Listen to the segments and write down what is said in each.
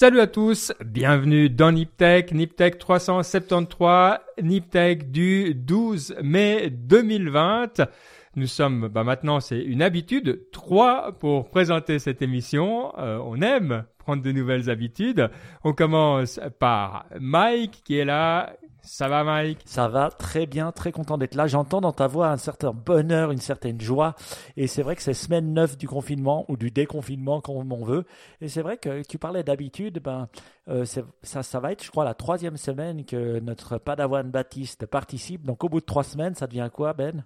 Salut à tous, bienvenue dans Niptech, Niptech 373, Niptech du 12 mai 2020. Nous sommes, bah maintenant c'est une habitude, trois pour présenter cette émission. Euh, on aime prendre de nouvelles habitudes. On commence par Mike qui est là. Ça va Mike? Ça va très bien, très content d'être là. J'entends dans ta voix un certain bonheur, une certaine joie. Et c'est vrai que c'est semaine 9 du confinement ou du déconfinement, comme on veut. Et c'est vrai que tu parlais d'habitude, ben, euh, ça, ça va être, je crois, la troisième semaine que notre Padawan Baptiste participe. Donc au bout de trois semaines, ça devient quoi Ben?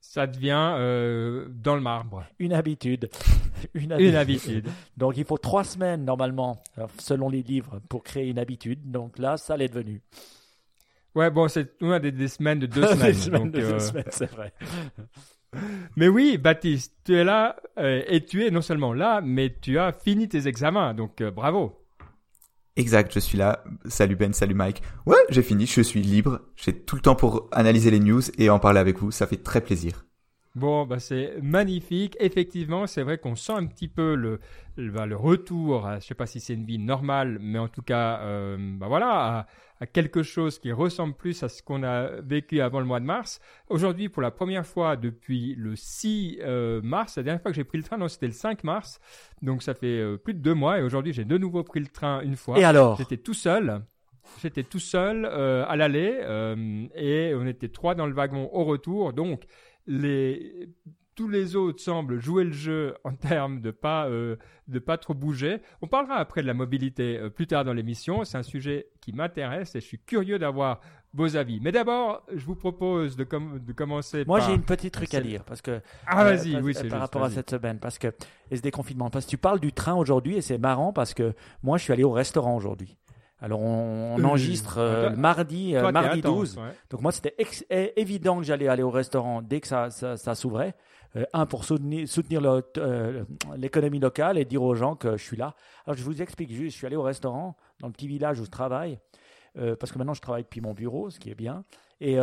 Ça devient euh, dans le marbre. Une habitude. une habitude. Une habitude. Donc il faut trois semaines normalement, selon les livres, pour créer une habitude. Donc là, ça l'est devenu. Ouais, bon, c'est des, des, semaines de deux semaines. des semaines de deux euh, semaines, c'est vrai. mais oui, Baptiste, tu es là euh, et tu es non seulement là, mais tu as fini tes examens. Donc bravo. Exact, je suis là. Salut Ben, salut Mike. Ouais, j'ai fini, je suis libre. J'ai tout le temps pour analyser les news et en parler avec vous. Ça fait très plaisir. Bon, bah c'est magnifique. Effectivement, c'est vrai qu'on sent un petit peu le, le, bah, retour. Je sais pas si c'est une vie normale, mais en tout cas, euh, bah voilà, à quelque chose qui ressemble plus à ce qu'on a vécu avant le mois de mars. Aujourd'hui, pour la première fois depuis le 6 euh, mars, la dernière fois que j'ai pris le train, non, c'était le 5 mars, donc ça fait euh, plus de deux mois, et aujourd'hui j'ai de nouveau pris le train une fois. Et alors? J'étais tout seul. J'étais tout seul euh, à l'aller et on était trois dans le wagon au retour. Donc les tous les autres semblent jouer le jeu en termes de pas euh, de pas trop bouger. On parlera après de la mobilité euh, plus tard dans l'émission. C'est un sujet qui m'intéresse et je suis curieux d'avoir vos avis. Mais d'abord, je vous propose de, de commencer. Moi, j'ai une petite truc à dire parce que ah vas-y, euh, oui, c'est par rapport à cette semaine parce que et ce déconfinement. Parce que tu parles du train aujourd'hui et c'est marrant parce que moi, je suis allé au restaurant aujourd'hui. Alors on, enregistre mardi, mardi 12. Donc moi c'était évident que j'allais aller au restaurant dès que ça, ça, ça s'ouvrait. Euh, un pour soutenir, soutenir euh, l'économie locale et dire aux gens que je suis là. Alors je vous explique juste, je suis allé au restaurant dans le petit village où je travaille, euh, parce que maintenant je travaille depuis mon bureau, ce qui est bien, et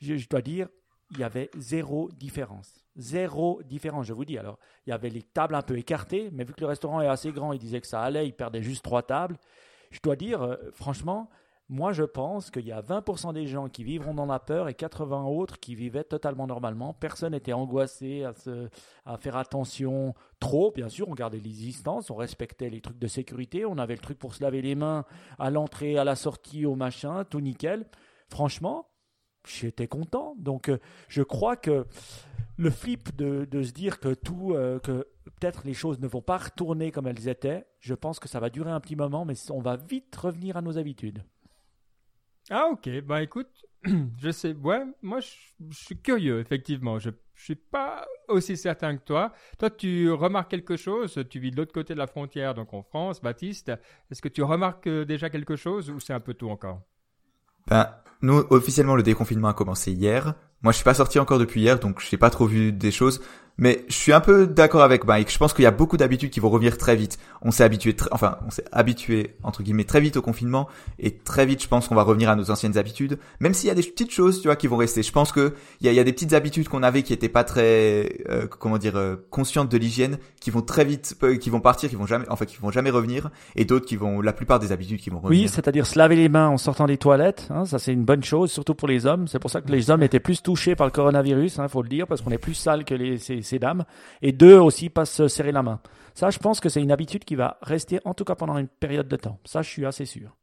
je, dois dire, il y avait zéro différence. Zéro différence, je vous dis. Alors, il y avait les tables un peu écartées, mais vu que le restaurant est assez grand, il disait que ça allait, il perdait juste trois tables. Je dois dire, franchement, moi, je pense qu'il y a 20% des gens qui vivront dans la peur et 80 autres qui vivaient totalement normalement. Personne n'était angoissé à, se, à faire attention trop. Bien sûr, on gardait les distances, on respectait les trucs de sécurité, on avait le truc pour se laver les mains à l'entrée, à la sortie, au machin, tout nickel. Franchement, j'étais content. Donc, euh, je crois que le flip de, se dire que tout, euh, que peut-être les choses ne vont pas retourner comme elles étaient, je pense que ça va durer un petit moment, mais on va vite revenir à nos habitudes. Ah ok, bah écoute, je sais, ouais, moi je, suis curieux, effectivement. Je, je suis pas aussi certain que toi. Toi, tu remarques quelque chose, tu vis de l'autre côté de la frontière, donc en France, Baptiste. Est-ce que tu remarques euh, déjà quelque chose ou c'est un peu tôt encore? Ben, nous, officiellement, le déconfinement a commencé hier. Moi, je suis pas sorti encore depuis hier, donc je n'ai pas trop vu des choses. Mais je suis un peu d'accord avec Mike. Je pense qu'il y a beaucoup d'habitudes qui vont revenir très vite. On s'est habitué, enfin, on s'est habitué entre guillemets très vite au confinement et très vite, je pense qu'on va revenir à nos anciennes habitudes. Même s'il y a des petites choses, tu vois, qui vont rester. Je pense que il y a, y a, des petites habitudes qu'on avait qui étaient pas très, euh, comment dire, euh, conscientes de l'hygiène, qui vont très vite, euh, qui vont partir, qui vont jamais, enfin, qui vont jamais revenir, et d'autres qui vont, la plupart des habitudes qui vont revenir. Oui, c'est-à-dire se laver les mains en sortant des toilettes. Hein, ça, c'est une bonne chose, surtout pour les hommes. C'est pour ça que les hommes étaient plus touchés par le coronavirus, hein, faut le dire, parce qu'on est plus sale que les, ces, ces dames. Et deux aussi, pas se serrer la main. Ça, je pense que c'est une habitude qui va rester, en tout cas pendant une période de temps. Ça, je suis assez sûr.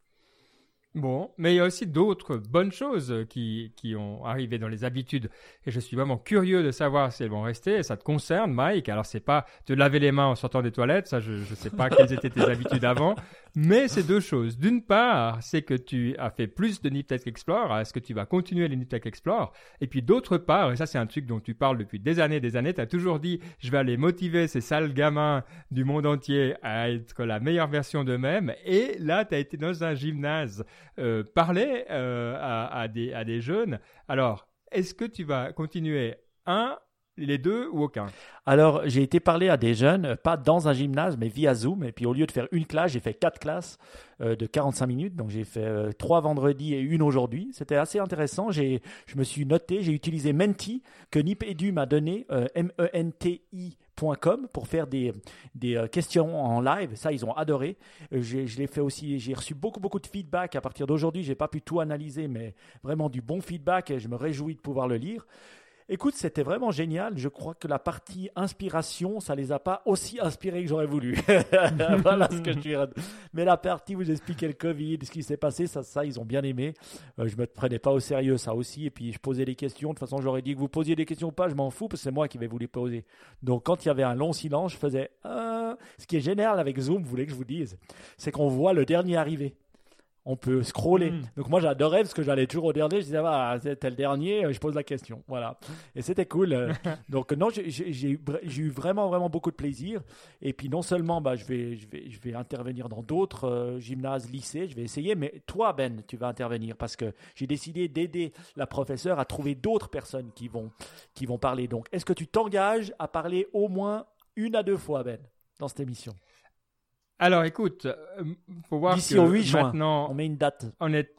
Bon, mais il y a aussi d'autres bonnes choses qui, qui ont arrivé dans les habitudes. Et je suis vraiment curieux de savoir si elles vont rester. Ça te concerne, Mike. Alors, c'est pas te laver les mains en sortant des toilettes. Ça, je ne sais pas quelles étaient tes habitudes avant. Mais c'est deux choses. D'une part, c'est que tu as fait plus de Niptech Explore. Est-ce que tu vas continuer les Niptech Explore Et puis d'autre part, et ça c'est un truc dont tu parles depuis des années des années, tu as toujours dit je vais aller motiver ces sales gamins du monde entier à être la meilleure version d'eux-mêmes. Et là, tu as été dans un gymnase euh, parler euh, à, à, des, à des jeunes. Alors, est-ce que tu vas continuer un les deux ou aucun? Alors, j'ai été parler à des jeunes, pas dans un gymnase, mais via Zoom. Et puis, au lieu de faire une classe, j'ai fait quatre classes euh, de 45 minutes. Donc, j'ai fait euh, trois vendredis et une aujourd'hui. C'était assez intéressant. J'ai, je me suis noté, j'ai utilisé Menti, que Nip Edu m'a donné, euh, M-E-N-T-I pour faire des, des euh, questions en live. Ça, ils ont adoré. Euh, je l'ai fait aussi. J'ai reçu beaucoup, beaucoup de feedback. À partir d'aujourd'hui, j'ai pas pu tout analyser, mais vraiment du bon feedback et je me réjouis de pouvoir le lire. Écoute, c'était vraiment génial. Je crois que la partie inspiration, ça les a pas aussi inspirés que j'aurais voulu. voilà ce que je dirais. Mais la partie où j'expliquais le Covid, ce qui s'est passé, ça, ça, ils ont bien aimé. Euh, je me prenais pas au sérieux, ça aussi. Et puis, je posais des questions. De toute façon, j'aurais dit que vous posiez des questions ou pas, je m'en fous, parce que c'est moi qui vais vous les poser. Donc, quand il y avait un long silence, je faisais, euh... ce qui est génial avec Zoom, vous voulez que je vous dise, c'est qu'on voit le dernier arriver on peut scroller. Hmm. Donc moi j'adorais parce que j'allais toujours au dernier, je disais ah, c'était le dernier, je pose la question. Voilà. Et c'était cool. Donc non, j'ai eu vraiment vraiment beaucoup de plaisir. Et puis non seulement bah, je, vais, je, vais, je vais intervenir dans d'autres euh, gymnases, lycées, je vais essayer, mais toi Ben, tu vas intervenir parce que j'ai décidé d'aider la professeure à trouver d'autres personnes qui vont, qui vont parler. Donc est-ce que tu t'engages à parler au moins une à deux fois Ben dans cette émission? Alors écoute, euh, faut voir que au 8 juin, maintenant, on met une date. En, est,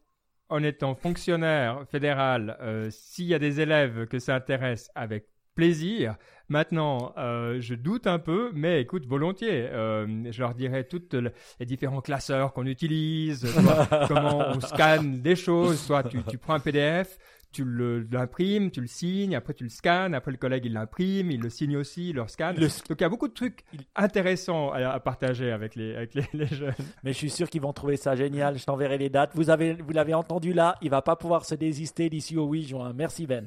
en étant fonctionnaire fédéral, euh, s'il y a des élèves que ça intéresse, avec plaisir. Maintenant, euh, je doute un peu, mais écoute, volontiers. je leur dirai toutes les différents classeurs qu'on utilise, comment on scanne des choses. Soit tu, tu prends un PDF, tu l'imprimes, tu le signes, après tu le scannes, après le collègue il l'imprime, il le signe aussi, il le scanne. Donc il y a beaucoup de trucs intéressants à, partager avec, les, avec les, jeunes. Mais je suis sûr qu'ils vont trouver ça génial. Je t'enverrai les dates. Vous avez, vous l'avez entendu là, il va pas pouvoir se désister d'ici au 8 juin. Merci Ben.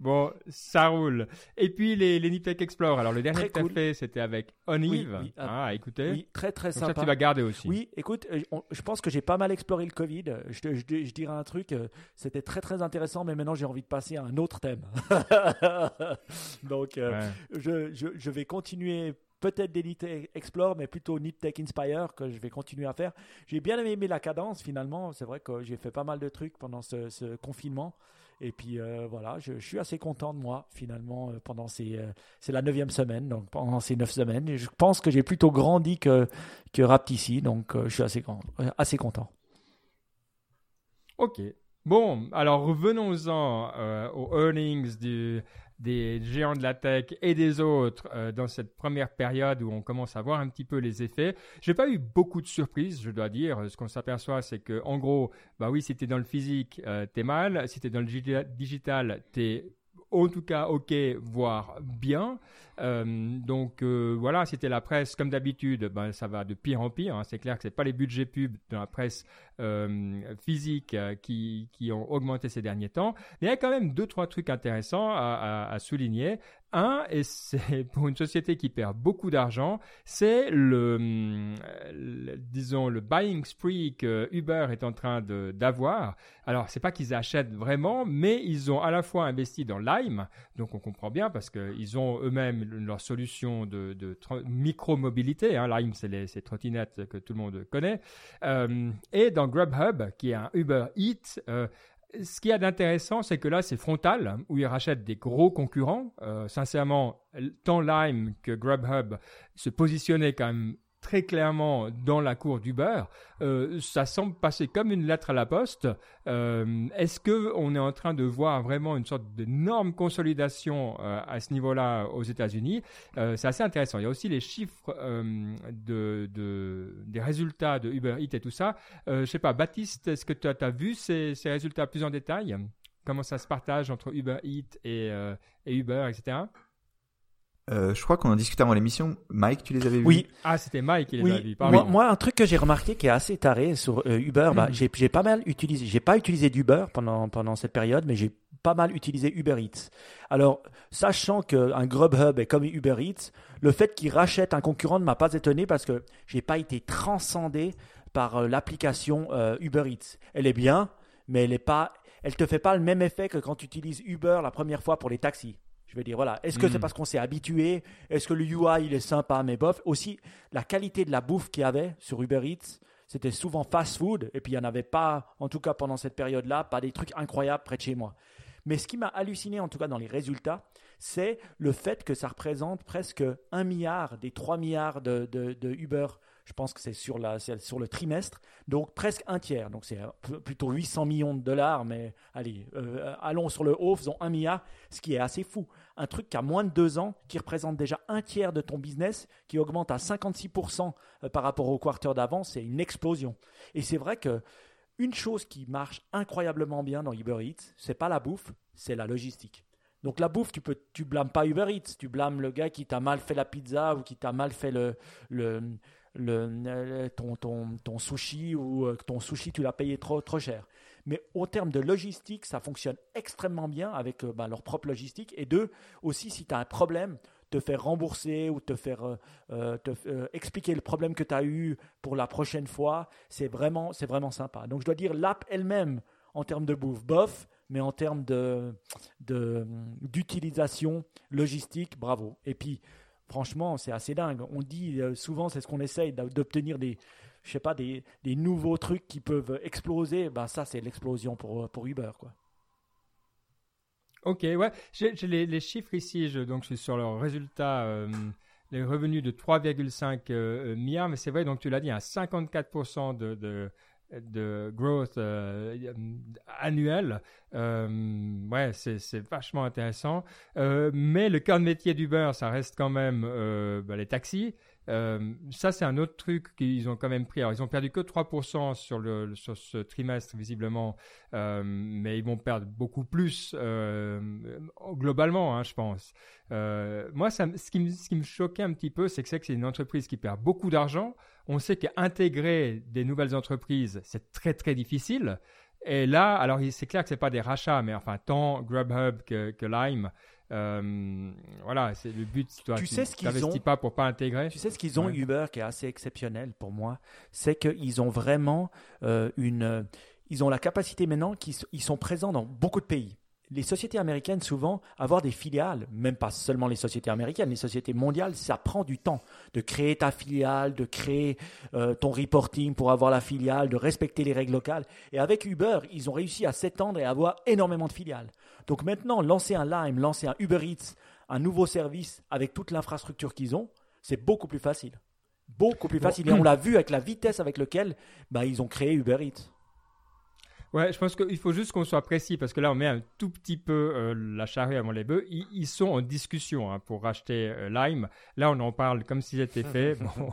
Bon, ça roule. Et puis les, les Niptech Explore. Alors le dernier que tu as fait, c'était avec Onive. Oui, ah, ah écoutez. Oui, très très sympa. Ça, tu vas garder aussi. Oui, écoute, euh, je pense que j'ai pas mal exploré le Covid. Je, je, je dirais un truc, euh, c'était très très intéressant, mais maintenant j'ai envie de passer à un autre thème. Donc, euh, je, je, je vais continuer peut-être des Niptech Explore, mais plutôt Niptech Inspire que je vais continuer à faire. J'ai bien aimé la cadence finalement. C'est vrai que j'ai fait pas mal de trucs pendant ce, ce confinement. Et puis euh, voilà, je, suis assez content de moi finalement euh, pendant ces. Euh, c'est la neuvième semaine, donc pendant ces neuf semaines. je pense que j'ai plutôt grandi que, que Raptici, donc je suis assez, assez content. Ok. Bon, alors revenons-en aux earnings du, des géants de la tech et des autres euh, dans cette première période où on commence à voir un petit peu les effets. J'ai pas eu beaucoup de surprises, je dois dire. Ce qu'on s'aperçoit, c'est que en gros, bah oui, si dans le physique, euh, t'es mal. Si t'es dans le digital, t'es en tout cas ok, voire bien. Euh, donc euh, voilà, c'était la presse comme d'habitude, ben, ça va de pire en pire. Hein. C'est clair que c'est pas les budgets pub de la presse euh, physique qui, qui ont augmenté ces derniers temps. Mais il y a quand même deux trois trucs intéressants à souligner. Un, et c'est pour une société qui perd beaucoup d'argent, c'est le, disons, le buying spree que Uber est en train d'avoir. Alors, c'est pas qu'ils achètent vraiment, mais ils ont à la fois investi dans Lime, donc on comprend bien parce qu'ils ont eux-mêmes leur solution de, de micro-mobilité. Hein. Lime, c'est les ces trottinettes que tout le monde connaît. Euh, et dans Grubhub, qui est un Uber Eats, euh, ce qu'il y a d'intéressant, c'est que là, c'est frontal, où ils rachètent des gros concurrents. Euh, sincèrement, tant Lime que Grubhub se positionnaient quand même très clairement dans la cour du beurre. Euh, ça semble passer comme une lettre à la poste. Euh, est-ce que on est en train de voir vraiment une sorte d'énorme consolidation euh, à ce niveau-là aux États-Unis? C'est assez intéressant. Il y a aussi les chiffres de, de, des résultats de Uber Eats et tout ça. je sais pas, Baptiste, est-ce que tu as, vu ces, ces, résultats plus en détail? Comment ça se partage entre Uber Eats et, et Uber, etc. Euh, je crois qu'on en discutait avant l'émission. Mike, tu les avais vus? Oui. Ah, c'était Mike qui les avait vus. Moi, moi, un truc que j'ai remarqué qui est assez taré sur euh, Uber, bah, mm. j'ai pas mal utilisé. J'ai pas utilisé d'Uber pendant pendant cette période, mais j'ai pas mal utilisé Uber Eats. Alors, sachant qu'un Grubhub est comme Uber Eats, le fait qu'il rachète un concurrent ne m'a pas étonné parce que j'ai pas été transcendé par euh, l'application Uber Eats. Elle est bien, mais elle est pas, elle te fait pas le même effet que quand tu utilises Uber la première fois pour les taxis. Je vais dire, voilà, est-ce que c'est hmm. parce qu'on s'est habitué? Est-ce que le UI, il est sympa, mais bof. Aussi, la qualité de la bouffe qu'il y avait sur Uber Eats, c'était souvent fast food, et puis il n'y en avait pas, en tout cas pendant cette période-là, pas des trucs incroyables près de chez moi. Mais ce qui m'a halluciné, en tout cas dans les résultats, c'est le fait que ça représente presque un milliard des 3 milliards de, de, de Uber Je pense que c'est sur, sur le trimestre. Donc presque un tiers. Donc c'est plutôt 800 millions de dollars. Mais allez, euh, allons sur le haut, faisons un milliard, ce qui est assez fou. Un truc qui a moins de deux ans, qui représente déjà un tiers de ton business, qui augmente à 56% euh, par rapport au quarter d'avant, c'est une explosion. Et c'est vrai que une chose qui marche incroyablement bien dans Uber Eats, c'est pas la bouffe, c'est la logistique. Donc la bouffe, tu peux, tu blâmes pas Uber Eats, tu blâmes le gars qui t'a mal fait la pizza ou qui t'a mal fait le, le, le, ton, ton, ton, sushi ou euh, ton sushi tu l'as payé trop, trop cher. Mais au terme de logistique, ça fonctionne extrêmement bien avec bah, leur propre logistique. Et deux, aussi si tu as un problème, te faire rembourser ou te faire euh, te, expliquer le problème que tu as eu pour la prochaine fois, c'est vraiment, c'est vraiment sympa. Donc je dois dire, l'app elle-même, en termes de bouffe, bof, mais en termes de, d'utilisation logistique, bravo. Et puis, franchement, c'est assez dingue. On dit euh, souvent, c'est ce qu'on essaye d'obtenir des, je sais pas, des, des, nouveaux trucs qui peuvent exploser. Ben ça, c'est l'explosion pour, pour Uber, quoi. Ok, ouais. J'ai, les, chiffres ici. Je, donc, je suis sur leurs résultats. Euh, les revenus de 3,5 euh, milliards, mais c'est vrai, donc tu l'as dit, à 54% de, de de growth euh, annuel. Euh, ouais, c'est vachement intéressant. Euh, mais le cœur de métier d'Uber, ça reste quand même bah, les taxis. Ça, c'est un autre truc qu'ils ont quand même pris. Alors, ils ont perdu que 3% sur, sur ce trimestre, visiblement, mais ils vont perdre beaucoup plus globalement, hein, je pense. moi, ça, ce, qui me, ce qui me choquait un petit peu, c'est que c'est une entreprise qui perd beaucoup d'argent on sait qu'intégrer des nouvelles entreprises, c'est très très difficile. Et là, alors c'est clair que c'est pas des rachats, mais enfin tant Grubhub que, Lime, euh, voilà, c'est le but. Toi, tu, sais ce qu'ils ont pas pour pas intégrer. Tu sais ce qu'ils ont Uber qui est assez exceptionnel pour moi, c'est qu'ils ont vraiment euh, une, ils ont la capacité maintenant qu'ils sont présents dans beaucoup de pays les sociétés américaines, souvent, avoir des filiales, même pas seulement les sociétés américaines, les sociétés mondiales, ça prend du temps de créer ta filiale, de créer euh, ton reporting pour avoir la filiale, de respecter les règles locales. Et avec Uber, ils ont réussi à s'étendre et à avoir énormément de filiales. Donc maintenant, lancer un Lime, lancer un Uber Eats, un nouveau service avec toute l'infrastructure qu'ils ont, c'est beaucoup plus facile. Beaucoup plus facile. Et on l'a vu avec la vitesse avec laquelle bah, ils ont créé Uber Eats. Ouais, je pense qu'il faut juste qu'on soit précis parce que là, on met un tout petit peu euh, la charrue avant les bœufs. Ils, sont en discussion hein, pour racheter euh, Lime. Là, on en parle comme si c'était fait. bon,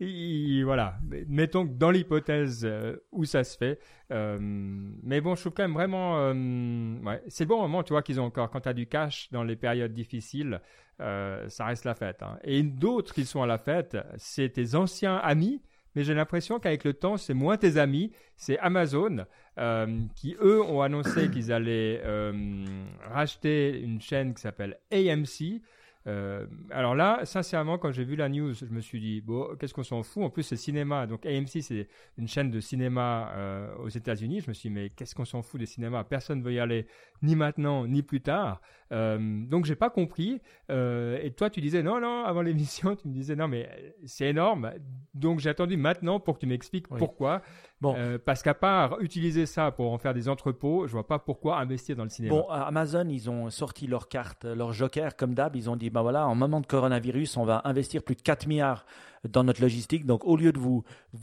voilà. Mettons que dans l'hypothèse euh, où ça se fait. mais bon, je trouve quand même vraiment. ouais, c'est bon moment, tu vois, qu'ils ont encore. Quand tu as du cash dans les périodes difficiles, ça reste la fête. Hein. Et d'autres qui sont à la fête, c'est tes anciens amis mais j'ai l'impression qu'avec le temps, c'est moins tes amis, c'est Amazon euh, qui, eux, ont annoncé qu'ils allaient euh, racheter une chaîne qui s'appelle AMC. Euh, alors là, sincèrement, quand j'ai vu la news, je me suis dit, bon, qu'est-ce qu'on s'en fout? En plus, c'est cinéma. Donc AMC, c'est une chaîne de cinéma euh, aux États-Unis. Je me suis dit, mais qu'est-ce qu'on s'en fout des cinémas? Personne ne veut y aller, ni maintenant, ni plus tard. Euh, donc j'ai pas compris. Euh, et toi, tu disais non, non, avant l'émission, tu me disais non, mais c'est énorme. Donc j'ai attendu maintenant pour que tu m'expliques pourquoi. Bon. Euh, parce qu'à part utiliser ça pour en faire des entrepôts, je vois pas pourquoi investir dans le cinéma. Bon, Amazon, ils ont sorti leur carte, leur joker, comme d'hab. Ils ont dit, bah voilà, en moment de coronavirus, on va investir plus de 4 milliards dans notre logistique. Donc, au lieu de vous,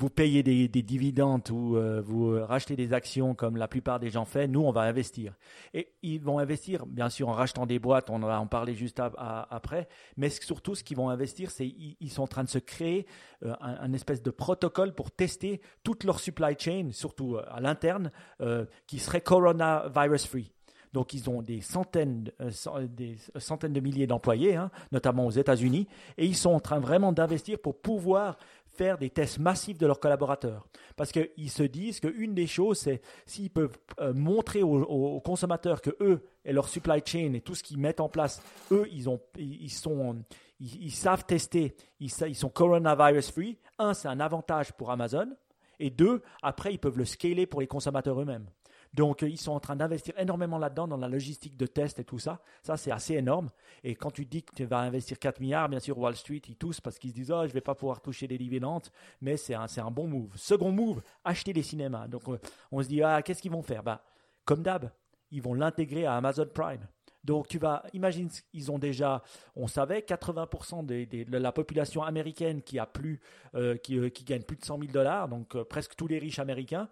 payer des, des dividendes ou euh, vous racheter des actions comme la plupart des gens font, nous, on va investir. Et ils vont investir, bien sûr, en rachetant des boîtes, on va en parler juste après, mais surtout, ce qu'ils vont investir, c'est ils, sont en train de se créer euh, un, espèce de protocole pour tester toute leur supply chain, surtout euh, à l'interne, qui serait coronavirus free. Donc ils ont des centaines, euh, des centaines de milliers d'employés, hein, notamment aux États-Unis, et ils sont en train vraiment d'investir pour pouvoir faire des tests massifs de leurs collaborateurs. Parce qu'ils se disent qu'une des choses, c'est s'ils peuvent euh, montrer aux, consommateurs que eux et leur supply chain et tout ce qu'ils mettent en place, eux, ils, ont, sont, ils, savent tester, ils, ils sont coronavirus free. Un, c'est un avantage pour Amazon. Et deux, après, ils peuvent le scaler pour les consommateurs eux-mêmes. Donc, euh, ils sont en train d'investir énormément là-dedans, dans la logistique de test et tout ça. Ça, c'est assez énorme. Et quand tu dis que tu vas investir 4 milliards, bien sûr, Wall Street, ils toussent parce qu'ils se disent, oh, je vais pas pouvoir toucher des dividendes. Mais c'est un, c'est un bon move. Second move, acheter des cinémas. Donc, euh, on se dit, ah, qu'est-ce qu'ils vont faire? Bah, comme d'hab, ils vont l'intégrer à Amazon Prime. Donc tu vas, imagine, ils ont déjà, on savait, 80% de la population américaine qui a plus, euh, qui, qui, gagne plus de 100 000 dollars, donc presque tous les riches américains,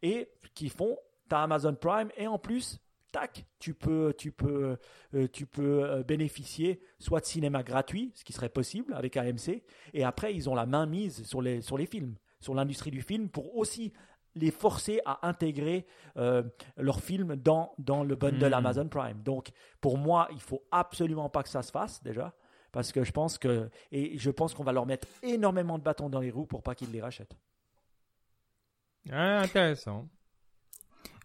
et qui font ta Amazon Prime, et en plus, tac, tu peux, tu peux, euh, tu peux euh, bénéficier soit de cinéma gratuit, ce qui serait possible avec AMC, et après ils ont la main mise sur les, sur les films, sur l'industrie du film, pour aussi les forcer à intégrer euh, leurs films dans, dans le bundle hmm. Amazon Prime. Donc pour moi, il faut absolument pas que ça se fasse déjà, parce que je pense que et je pense qu'on va leur mettre énormément de bâtons dans les roues pour pas qu'ils les rachètent. Ah, intéressant.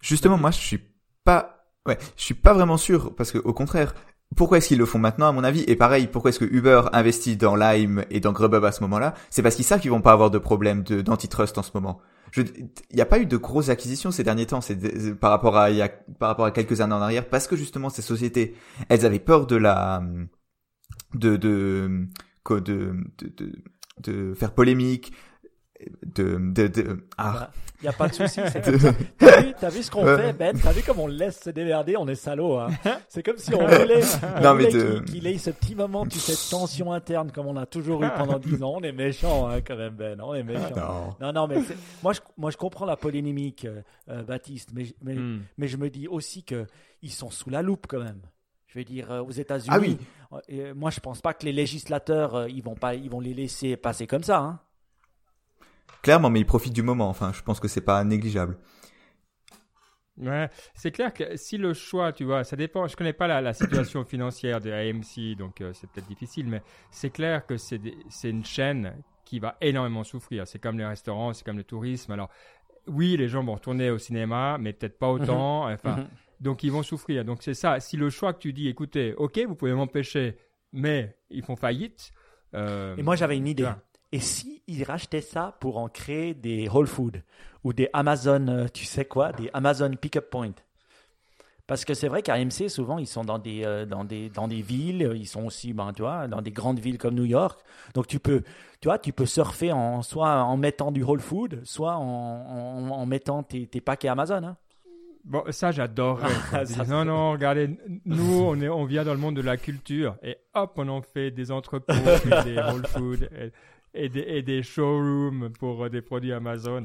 Justement, moi, je suis pas Ouais, je suis pas vraiment sûr parce que au contraire, pourquoi est-ce qu'ils le font maintenant à mon avis? Et pareil, pourquoi est-ce que Uber investit dans Lime et dans Grubhub à ce moment-là? C'est parce qu'ils savent qu'ils vont pas avoir de problème d'antitrust en ce moment. Il n'y a pas eu de grosses acquisitions ces derniers temps, c'est par rapport à y a, par rapport à quelques années en arrière, parce que justement ces sociétés, elles avaient peur de la de, de, de, de faire polémique, de, de, de ah. Il n'y a pas de souci. T'as vu, as vu ce qu'on fait, Ben? T'as vu comme on laisse se démerder? On est salaud. Hein c'est comme si on voulait, qu'il ait ce petit moment, tu sais, tension interne comme on a toujours eu pendant 10 ans. On est méchant hein, quand même, Ben. On est méchant. Non, non, mais moi je, moi, je comprends la polémique, euh, euh, Baptiste, mais, mais, hmm. mais je me dis aussi qu'ils sont sous la loupe quand même. Je veux dire, euh, aux États-Unis, ah oui. moi je pense pas que les législateurs, ils vont pas, ils vont les laisser passer comme ça. Hein clairement, mais ils profitent du moment. Enfin, je pense que c'est pas négligeable. Ouais, c'est clair que si le choix, tu vois, ça dépend. Je connais pas la, situation financière de AMC, donc euh, c'est peut-être difficile, mais c'est clair que c'est une chaîne qui va énormément souffrir. C'est comme les restaurants, c'est comme le tourisme. Alors, oui, les gens vont retourner au cinéma, mais peut-être pas autant. Mhm. Enfin, mhm. donc ils vont souffrir. Donc c'est ça. Si le choix que tu dis, écoutez, ok, vous pouvez m'empêcher, mais ils font faillite. Euh, Et moi, j'avais une idée. Et si ils rachetaient ça pour en créer des Whole Foods ou des Amazon, euh, tu sais quoi, des Amazon Pickup Point parce que c'est vrai qu'à AMC, souvent, ils sont dans des, euh, dans, des, dans des villes, ils sont aussi, ben, tu vois, dans des grandes villes comme New York. Donc, tu peux, tu vois, tu peux surfer en, soit en mettant du Whole Food, soit en, en, mettant tes, tes, paquets Amazon. Hein. Bon, ça, j'adore. non, non, regardez, nous, on, est, on vient dans le monde de la culture et hop, on en fait des entrepôts, des Whole Food et des, et des showrooms pour euh, des produits Amazon.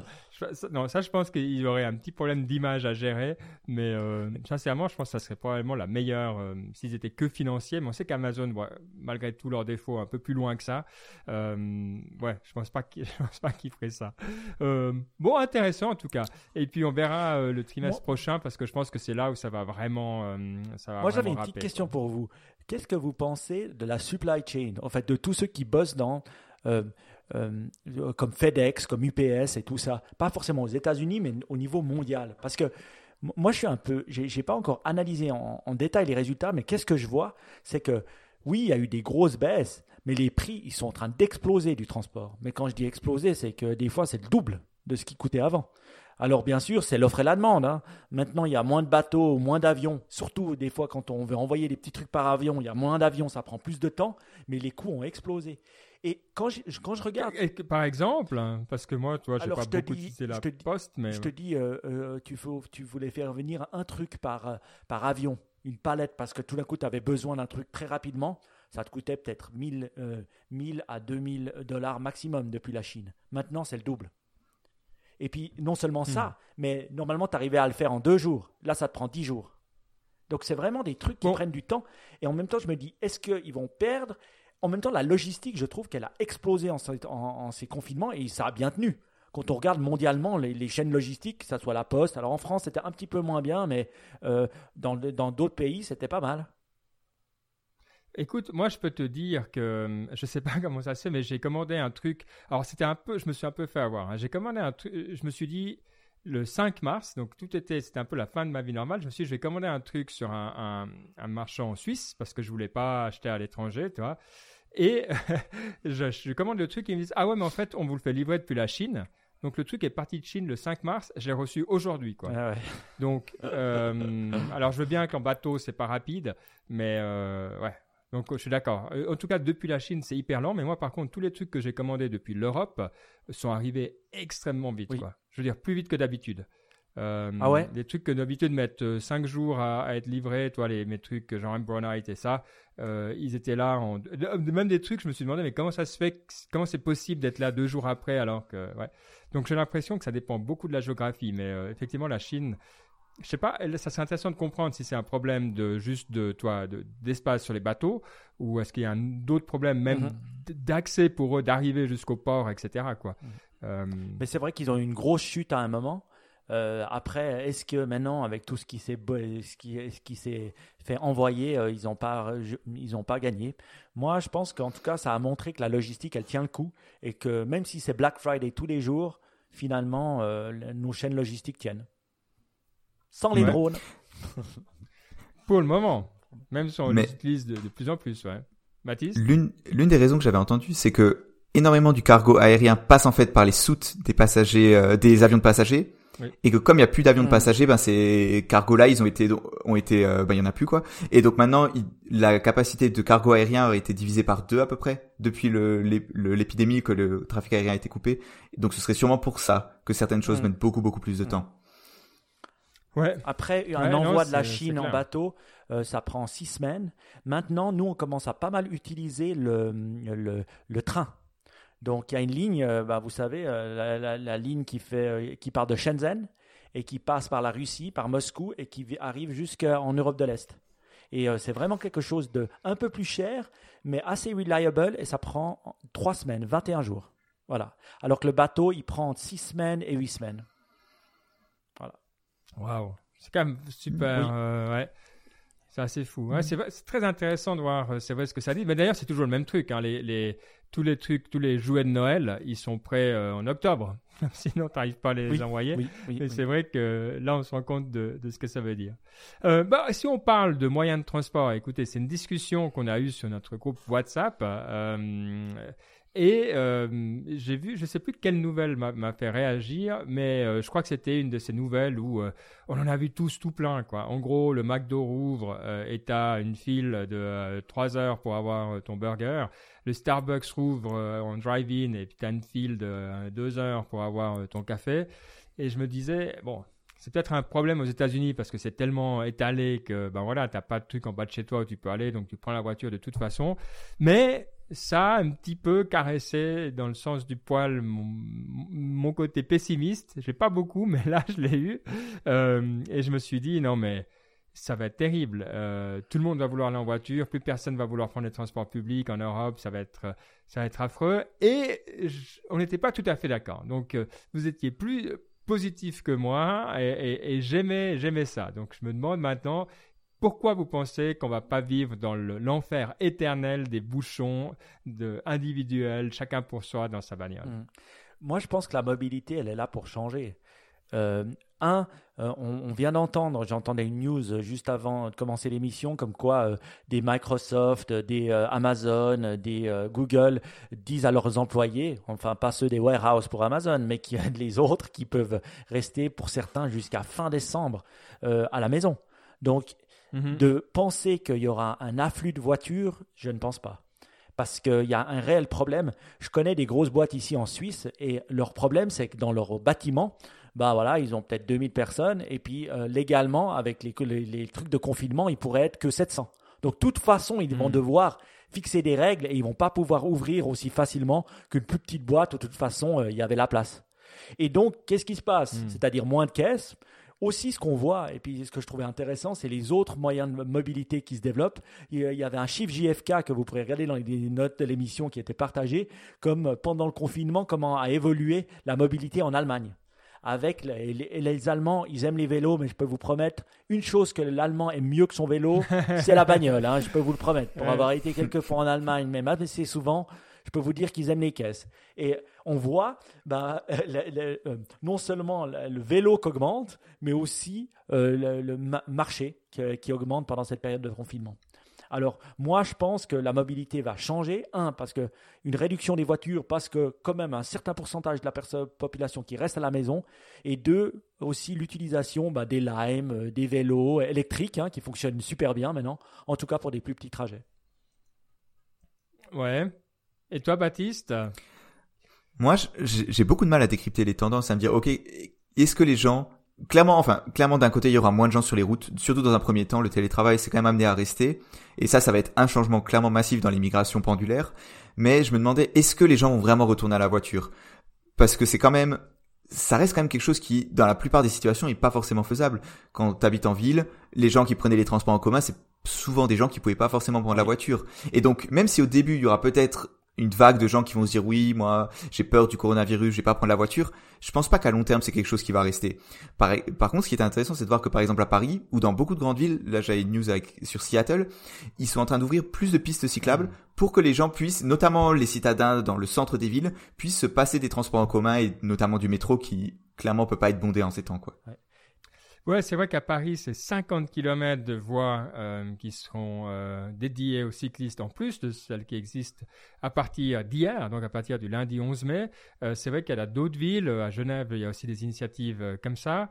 non, ça, je pense qu'il y aurait un petit problème d'image à gérer, mais euh, sincèrement, je pense que ça serait probablement la meilleure euh, s'ils étaient que financiers. Mais on sait qu'Amazon, malgré tous leurs défauts, un peu plus loin que ça. ouais, je pense pas qu'il, pense pas qu'il ferait ça. bon, intéressant en tout cas. Et puis on verra le trimestre prochain parce que je pense que c'est là où ça va vraiment. ça va Moi, j'avais une petite question pour vous. Qu'est-ce que vous pensez de la supply chain, en fait, de tous ceux qui bossent dans euh, euh, comme FedEx, comme UPS et tout ça. Pas forcément aux États-Unis, mais au niveau mondial. Parce que moi, je suis un peu, j'ai pas encore analysé en, détail les résultats, mais qu'est-ce que je vois? C'est que oui, il y a eu des grosses baisses, mais les prix, ils sont en train d'exploser du transport. Mais quand je dis exploser, c'est que des fois, c'est le double de ce qui coûtait avant. Alors bien sûr, c'est l'offre et la demande. Hein. Maintenant, il y a moins de bateaux, moins d'avions. Surtout des fois, quand on veut envoyer des petits trucs par avion, il y a moins d'avions, ça prend plus de temps, mais les coûts ont explosé. Et quand je, quand je regarde. par exemple, hein, parce que moi, toi, j'ai pas beaucoup utilisé la poste, mais. Je te dis, euh, euh, tu, faut, tu voulais faire venir un truc par, euh, par avion, une palette, parce que tout d'un coup, tu avais besoin d'un truc très rapidement. Ça te coûtait peut-être 1000, 1000 à 2000 dollars maximum depuis la Chine. Maintenant, c'est le double. Et puis, non seulement ça, hmm. mais normalement, tu arrivais à le faire en deux jours. Là, ça te prend 10 jours. Donc, c'est vraiment des trucs qui prennent du temps. Et en même temps, je me dis, est-ce qu'ils vont perdre en même temps, la logistique, je trouve qu'elle a explosé en, ces confinements et ça a bien tenu. Quand on regarde mondialement les, chaînes logistiques, que ce soit la Poste, alors en France c'était un petit peu moins bien, mais euh, dans d'autres pays c'était pas mal. Écoute, moi je peux te dire que hum, je sais pas comment ça se fait, mais j'ai commandé un truc. Alors c'était un peu, je me suis un peu fait avoir. Hein. J'ai commandé un truc, je me suis dit le 5 mars, donc tout était, c'était un peu la fin de ma vie normale. Je me suis dit, je vais commander un truc sur un marchand en Suisse parce que je voulais pas acheter à l'étranger, tu vois. Et je, commande le truc et ils me disent Ah ouais, mais en fait, on vous le fait livrer depuis la Chine. Donc le truc est parti de Chine le 5 mars, je l'ai reçu aujourd'hui. quoi. Ah Donc, euh, alors je veux bien qu'en bateau, c'est pas rapide, mais euh, ouais. Donc je suis d'accord. Euh, en tout cas, depuis la Chine, c'est hyper lent, mais moi par contre, tous les trucs que j'ai commandés depuis l'Europe sont arrivés extrêmement vite. Quoi. Je veux dire, plus vite que d'habitude. Euh, ah ouais Des trucs que d'habitude mettent 5 jours à, être livrés, toi, les, mes trucs genre Embronite et ça, ils étaient là. En, même des trucs, je me suis demandé, mais comment ça se fait, comment c'est possible d'être là deux jours après alors que. Ouais. Donc j'ai l'impression que ça dépend beaucoup de la géographie, mais effectivement, la Chine, je sais pas, ça serait intéressant de comprendre si c'est un problème de juste de toi d'espace sur les bateaux ou est-ce qu'il y a d'autres problèmes même mhm. d'accès pour eux d'arriver jusqu'au port, etc. Quoi. Mhm. Euh, Mais c'est vrai qu'ils ont eu une grosse chute à un moment. Euh, après, est-ce que maintenant, avec tout ce qui s'est ce qui, ce qui s'est fait envoyer, euh, ils n'ont pas ils ont pas gagné? Moi, je pense qu'en tout cas, ça a montré que la logistique, elle tient le coup et que même si c'est Black Friday tous les jours, finalement, nos chaînes logistiques tiennent sans les drones. Pour le moment, même si on les utilise de, plus en plus, ouais. Mathis? L'une des raisons que j'avais entendues, c'est que énormément du cargo aérien passe en fait par les soutes des passagers, euh, des avions de passagers. Et que comme il y a plus d'avions de passagers, ben ces cargos-là, ils ont été, ont été, euh, ben il y en a plus quoi. Et donc maintenant, la capacité de cargo aérien a été divisée par deux à peu près depuis l'épidémie que le trafic aérien a été coupé. Donc ce serait sûrement pour ça que certaines choses mettent beaucoup beaucoup plus de temps. Après un envoi de la Chine en bateau, euh, ça prend six semaines. Maintenant, nous, on commence à pas mal utiliser le, le, train. Donc, il y a une ligne, euh, bah, vous savez, euh, la, ligne qui, fait, qui part de Shenzhen et qui passe par la Russie, par Moscou et qui arrive jusqu'en Europe de l'Est. Et c'est vraiment quelque chose de un peu plus cher, mais assez reliable et ça prend trois semaines, 21 jours. Voilà. Alors que le bateau, il prend six semaines et huit semaines. Waouh, c'est quand même super. Euh, ouais. C'est assez fou. Ouais, c'est, très intéressant de voir, euh, c'est vrai ce que ça dit. Mais d'ailleurs, c'est toujours le même truc. Hein. Les, les, tous les trucs, tous les jouets de Noël, ils sont prêts euh, en octobre. Sinon, tu n'arrives pas à les envoyer. Et c'est vrai que là, on se rend compte de, de ce que ça veut dire. Euh, bah, si on parle de moyens de transport, écoutez, c'est une discussion qu'on a eue sur notre groupe WhatsApp. Euh, et j'ai vu, je sais plus quelle nouvelle m'a fait réagir, mais je crois que c'était une de ces nouvelles où on en a vu tous tout plein. Quoi. En gros, le McDo rouvre et tu as une file de 3 heures pour avoir ton burger. Le Starbucks rouvre en drive-in et puis tu as une file de 2 heures pour avoir ton café. Et je me disais, bon, c'est peut-être un problème aux États-Unis parce que c'est tellement étalé que ben voilà, t'as pas de truc en bas de chez toi où tu peux aller, donc tu prends la voiture de toute façon. Mais ça a un petit peu caressé dans le sens du poil mon, côté pessimiste. J'ai pas beaucoup, mais là je l'ai eu. Euh, et je me suis dit, non mais ça va être terrible. Euh, tout le monde va vouloir aller en voiture, plus personne va vouloir prendre les transports publics en Europe, ça va être, ça va être affreux. Et on n'était pas tout à fait d'accord. Donc euh, vous étiez plus positif que moi et, j'aimais, j'aimais ça. Donc je me demande maintenant pourquoi vous pensez qu'on va pas vivre dans l'enfer éternel des bouchons individuels, chacun pour soi dans sa bagnole? Hmm. Moi, je pense que la mobilité, elle est là pour changer. Euh, un, euh, on, vient d'entendre, j'entendais une news juste avant de commencer l'émission, comme quoi euh, des Microsoft, des Amazon, des Google disent à leurs employés, enfin pas ceux des warehouses pour Amazon, mais qui les autres qui peuvent rester pour certains jusqu'à fin décembre à la maison. Donc Mhm. De penser qu'il y aura un afflux de voitures, je ne pense pas. Parce qu'il y a un réel problème. Je connais des grosses boîtes ici en Suisse et leur problème, c'est que dans leur bâtiment, bah voilà, ils ont peut-être 2000 personnes et puis euh, légalement, avec les, les, trucs de confinement, ils pourraient être que 700. Donc, de toute façon, ils vont mhm. devoir fixer des règles et ils vont pas pouvoir ouvrir aussi facilement qu'une plus petite boîte où de toute façon, euh, il y avait la place. Et donc, qu'est-ce qui se passe mhm. C'est-à-dire moins de caisses, aussi, ce qu'on voit, et puis ce que je trouvais intéressant, c'est les autres moyens de mobilité qui se développent. Il y avait un chiffre JFK que vous pourrez regarder dans les notes de l'émission qui était partagé, comme pendant le confinement, comment a évolué la mobilité en Allemagne avec les, les, Allemands, ils aiment les vélos, mais je peux vous promettre une chose que l'Allemand aime mieux que son vélo, c'est la bagnole. Hein, je peux vous le promettre. Pour avoir été quelques fois en Allemagne, même assez souvent, je peux vous dire qu'ils aiment les caisses. Et on voit bah, euh, non seulement le vélo qui augmente, mais aussi euh, le, marché qui, augmente pendant cette période de confinement. Alors moi, je pense que la mobilité va changer. Un, parce que une réduction des voitures, parce que quand même un certain pourcentage de la population qui reste à la maison. Et deux, aussi l'utilisation bah, des Lime, euh, des vélos électriques hein, qui fonctionnent super bien maintenant, en tout cas pour des plus petits trajets. Ouais. Et toi, Baptiste? Moi, j'ai beaucoup de mal à décrypter les tendances, à me dire, ok, est-ce que les gens clairement, enfin, clairement d'un côté, il y aura moins de gens sur les routes, surtout dans un premier temps. Le télétravail, c'est quand même amené à rester, et ça, ça va être un changement clairement massif dans l'immigration pendulaire. Mais je me demandais, est-ce que les gens vont vraiment retourner à la voiture? Parce que c'est quand même, ça reste quand même quelque chose qui, dans la plupart des situations, est pas forcément faisable. Quand tu habites en ville, les gens qui prenaient les transports en commun, c'est souvent des gens qui pouvaient pas forcément prendre la voiture. Et donc, même si au début, il y aura peut-être une vague de gens qui vont se dire oui, moi j'ai peur du coronavirus, je vais pas prendre la voiture. Je pense pas qu'à long terme c'est quelque chose qui va rester. Par, par contre, ce qui est intéressant, c'est de voir que par exemple à Paris ou dans beaucoup de grandes villes, là j'avais une news avec, sur Seattle, ils sont en train d'ouvrir plus de pistes cyclables pour que les gens puissent, notamment les citadins dans le centre des villes, puissent se passer des transports en commun et notamment du métro qui clairement peut pas être bondé en ces temps quoi. Ouais, c'est vrai qu'à Paris, c'est 50 km de voies euh, qui seront euh, dédiées aux cyclistes en plus de celles qui existent à partir d'hier, donc à partir du lundi 11 mai. Euh, c'est vrai qu'il y a d'autres villes, à Genève, il y a aussi des initiatives comme ça.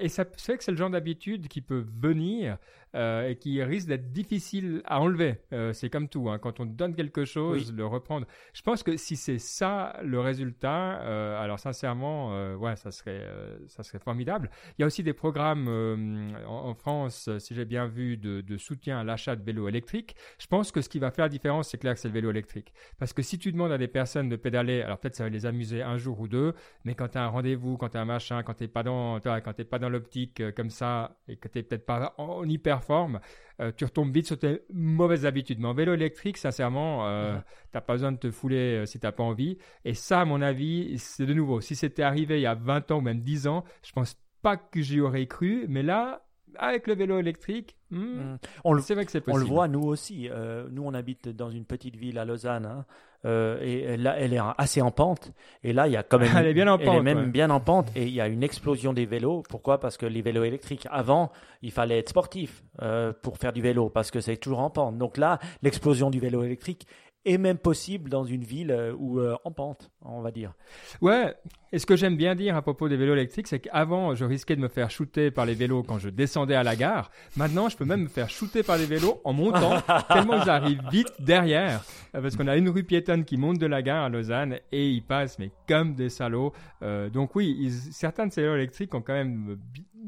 Et c'est vrai que c'est le genre d'habitude qui peut venir euh, et qui risque d'être difficile à enlever. Euh, c'est comme tout, hein. quand on donne quelque chose, le reprendre. Je pense que si c'est ça le résultat, euh, alors sincèrement, ouais, ça serait, ça serait formidable. Il y a aussi des programmes en, en, France, si j'ai bien vu, de, de soutien à l'achat de vélos électriques. Je pense que ce qui va faire la différence, c'est clair que c'est le vélo électrique. Parce que si tu demandes à des personnes de pédaler, alors peut-être ça va les amuser un jour ou deux, mais quand tu as un rendez-vous, quand tu as un machin, quand tu n'es pas dans, quand t'es pas dans l'optique comme ça et que tu n'es peut-être pas en hyper forme, euh, tu retombes vite sur tes mauvaises habitudes. Mais en vélo électrique, sincèrement, euh, tu n'as pas besoin de te fouler euh, si tu n'as pas envie. Et ça, à mon avis, c'est de nouveau. Si c'était arrivé il y a 20 ans ou même 10 ans, je pense pas que j'y aurais cru. Mais là, avec le vélo électrique, hmm, hmm. on le, c'est vrai que c'est possible. On le voit nous aussi. nous, on habite dans une petite ville à Lausanne. Hein. Euh, et là, elle est assez en pente. Et là, il y a quand même. elle est bien en pente. Elle est même bien en pente. Et il y a une explosion des vélos. Pourquoi? Parce que les vélos électriques, avant, il fallait être sportif euh, pour faire du vélo parce que c'est toujours en pente. Donc là, l'explosion du vélo électrique est même possible dans une ville euh, ou en pente, on va dire. Ouais, et ce que j'aime bien dire à propos des vélos électriques, c'est qu'avant, je risquais de me faire shooter par les vélos quand je descendais à la gare. Maintenant, je peux même me faire shooter par les vélos en montant, tellement j'arrive vite derrière. Euh, parce qu'on a une rue piétonne qui monte de la gare à Lausanne et ils passent, mais comme des salauds. Euh, donc oui, certains de ces vélos électriques ont quand même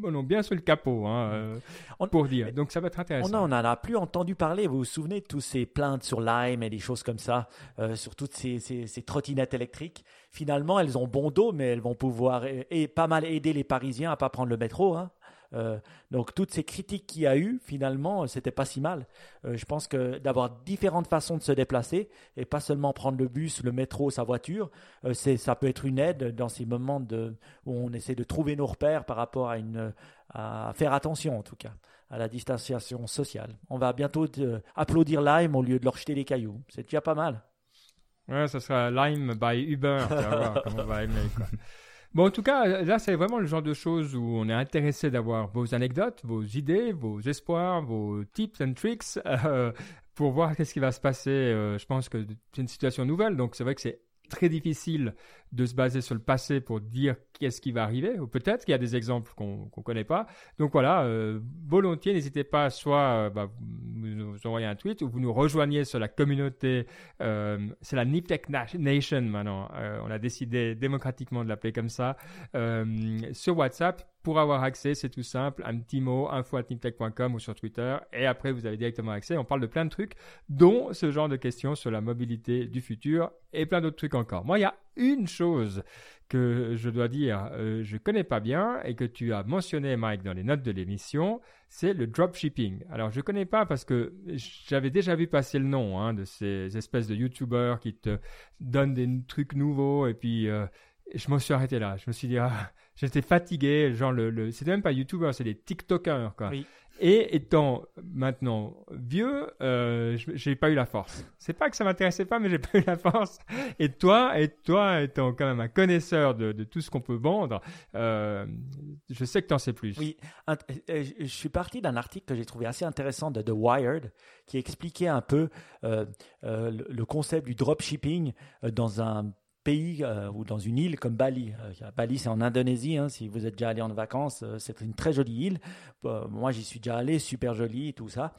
ont bien sur le capot, hein, euh, pour dire. Donc ça va être intéressant. On n'en a plus entendu parler. Vous vous souvenez de tous ces plaintes sur Lime et des choses comme ça, sur toutes ces, trottinettes électriques finalement, elles ont bon dos, mais elles vont pouvoir et, pas mal aider les Parisiens à pas prendre le métro. Hein. Euh, donc toutes ces critiques qu'il y a eu, finalement, c'était pas si mal. Euh, je pense que d'avoir différentes façons de se déplacer et pas seulement prendre le bus, le métro, sa voiture, euh, ça peut être une aide dans ces moments où on essaie de trouver nos repères par rapport à faire attention en tout cas à la distanciation sociale. On va bientôt applaudir Lime au lieu de leur jeter des cailloux. C'est déjà pas mal. Ouais, ça sera Lime by Uber. tu vas voir comment on va aimer, quoi. Bon, en tout cas, là, c'est vraiment le genre de choses où on est intéressé d'avoir vos anecdotes, vos idées, vos espoirs, vos tips and tricks euh, pour voir qu'est-ce qui va se passer. Euh, je pense que c'est une situation nouvelle, donc c'est vrai que c'est très difficile de se baser sur le passé pour dire qu'est-ce qui va arriver, ou peut-être qu'il y a des exemples qu'on ne connaît pas. Donc voilà, euh, volontiers, n'hésitez pas soit euh, bah, vous nous envoyez un tweet ou vous nous rejoignez sur la communauté, euh, c'est la Niptech Nation maintenant, on a décidé démocratiquement de l'appeler comme ça, sur WhatsApp. Pour avoir accès, c'est tout simple, un petit mot, info.niptech.com ou sur Twitter, et après vous avez directement accès. On parle de plein de trucs, dont ce genre de questions sur la mobilité du futur et plein d'autres trucs encore. Moi, il y a une chose que je dois dire, euh, je connais pas bien et que tu as mentionné, Mike, dans les notes de l'émission, c'est le dropshipping. Alors, je connais pas parce que j'avais déjà vu passer le nom hein, de ces espèces de YouTubers qui te donnent des trucs nouveaux et puis euh, je m'en suis arrêté là. Je me suis dit, ah, j'étais fatigué. Genre, le, c'était même pas YouTubers, c'est des TikTokers, quoi. Oui. Et étant maintenant vieux, euh, j'ai pas eu la force. C'est pas que ça m'intéressait pas, mais j'ai pas eu la force. Et toi, et toi étant quand même un connaisseur de, tout ce qu'on peut vendre, euh, je sais que tu en sais plus. Oui, euh, je suis parti d'un article que j'ai trouvé assez intéressant de The Wired qui expliquait un peu euh, euh le concept du dropshipping euh, dans un pays euh, ou dans une île comme Bali. Euh, Bali, c'est en Indonésie. Hein, si vous êtes déjà allé en vacances, euh, c'est une très jolie île. moi, j'y suis déjà allé, super jolie, tout ça.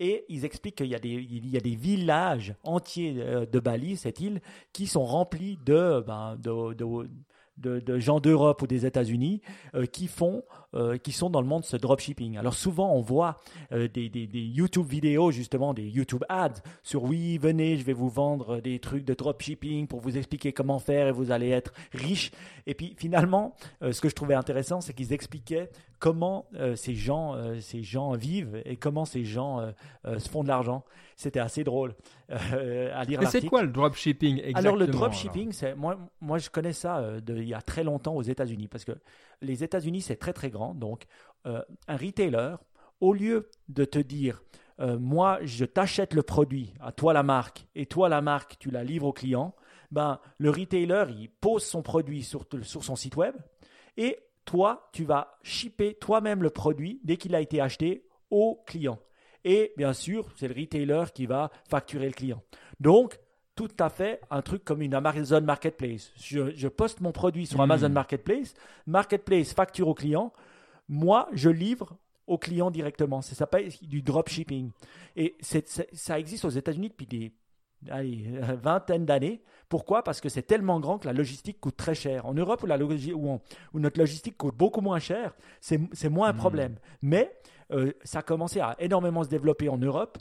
Et ils expliquent qu'il y, a des, villages entiers de Bali, cette île, qui sont remplis de, ben, de, de, gens d'Europe ou des États-Unis euh, qui font, euh, qui sont dans le monde de ce dropshipping. Alors souvent, on voit euh, des, YouTube vidéos, justement, des YouTube ads sur oui, venez, je vais vous vendre des trucs de dropshipping pour vous expliquer comment faire et vous allez être riche. Et puis finalement, ce que je trouvais intéressant, c'est qu'ils expliquaient comment ces gens, ces gens vivent et comment ces gens se font de l'argent. C'était assez drôle à lire. Mais c'est quoi le dropshipping exactement Alors le dropshipping, c'est moi, moi je connais ça de il y a très longtemps aux États-Unis, parce que les États-Unis, c'est très très grand. Donc, euh, un retailer, au lieu de te dire, euh, moi, je t'achète le produit, à toi la marque, et toi la marque, tu la livres au client, ben, le retailer, il pose son produit sur, sur son site web, et toi, tu vas shipper toi-même le produit dès qu'il a été acheté au client. Et bien sûr, c'est le retailer qui va facturer le client. Donc, tout à fait un truc comme une Amazon Marketplace. Je, poste mon produit sur Amazon hmm. Marketplace, Marketplace facture au client, moi je livre au client directement. Ça s'appelle du dropshipping. Et ça existe aux États-Unis depuis des vingtaines d'années. Pourquoi? Parce que c'est tellement grand que la logistique coûte très cher. En Europe, où, la où, notre logistique coûte beaucoup moins cher, c'est moins un hmm. problème. Mais euh, ça a commencé à énormément se développer en Europe.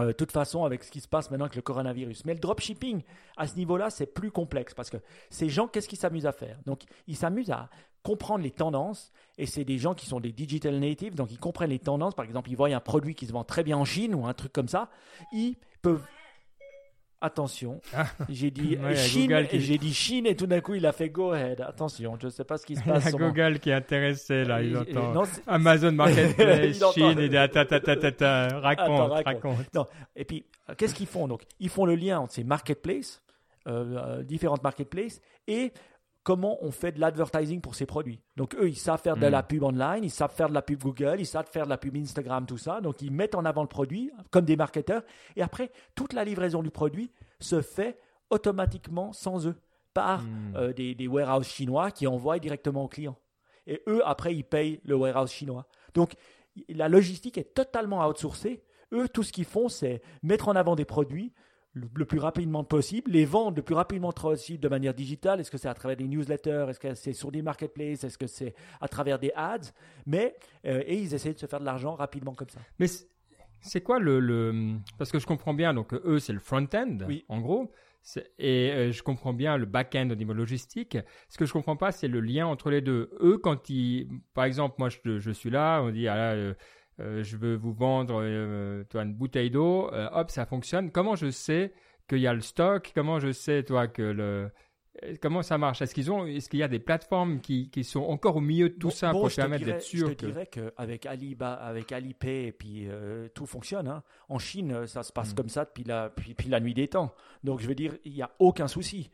Euh, de toute façon, avec ce qui se passe maintenant avec le coronavirus. Mais le dropshipping, à ce niveau-là, c'est plus complexe parce que ces gens, qu'est-ce qu'ils s'amusent à faire? Donc, ils s'amusent à comprendre les tendances et c'est des gens qui sont des digital natives, donc ils comprennent les tendances. Par exemple, ils voient un produit qui se vend très bien en Chine ou un truc comme ça. Ils peuvent Attention, ah. j'ai dit Chine et j'ai dit Chine et tout d'un coup il a fait go ahead. Attention, je ne sais pas ce qui se passe. Il y a Google qui est intéressé là, il entend Amazon Marketplace, Chine, il dit ta, ta, ta, ta, raconte, raconte. Non. Et puis qu'est-ce qu'ils font donc? Ils font le lien entre ces marketplaces, euh, euh, différentes marketplaces et comment on fait de l'advertising pour ces produits. Donc eux, ils savent faire de la hmm. pub online, ils savent faire de la pub Google, ils savent faire de la pub Instagram, tout ça. Donc ils mettent en avant le produit comme des marketeurs. Et après, toute la livraison du produit se fait automatiquement sans eux, par hmm. euh, des, des warehouses chinois qui envoient directement aux clients. Et eux, après, ils payent le warehouse chinois. Donc la logistique est totalement outsourcée. Eux, tout ce qu'ils font, c'est mettre en avant des produits, le, plus rapidement possible, les vendre le plus rapidement possible de manière digitale. Est-ce que c'est à travers des newsletters? Est-ce que c'est sur des marketplaces? Est-ce que c'est à travers des ads? Mais euh, et ils essaient de se faire de l'argent rapidement comme ça. Mais c'est quoi le, parce que je comprends bien donc eux c'est le front-end oui. en gros et euh, je comprends bien le back-end au niveau logistique. Ce que je comprends pas c'est le lien entre les deux. Eux quand ils par exemple moi je, suis là on dit ah là, euh, euh, je veux vous vendre euh, toi, une bouteille d'eau, euh, hop, ça fonctionne. Comment je sais qu'il y a le stock? Comment je sais, toi, que le Comment ça marche? Est-ce qu'ils ont, est-ce qu'il y a des plateformes qui, qui, sont encore au milieu de tout ça pour permettre d'être sûr Je te dirais qu'avec Alibaba, avec Alipay, et puis tout fonctionne. Hein. En Chine, ça se passe hmm. comme ça depuis la, depuis, la nuit des temps. Donc je veux dire, il n'y a aucun souci.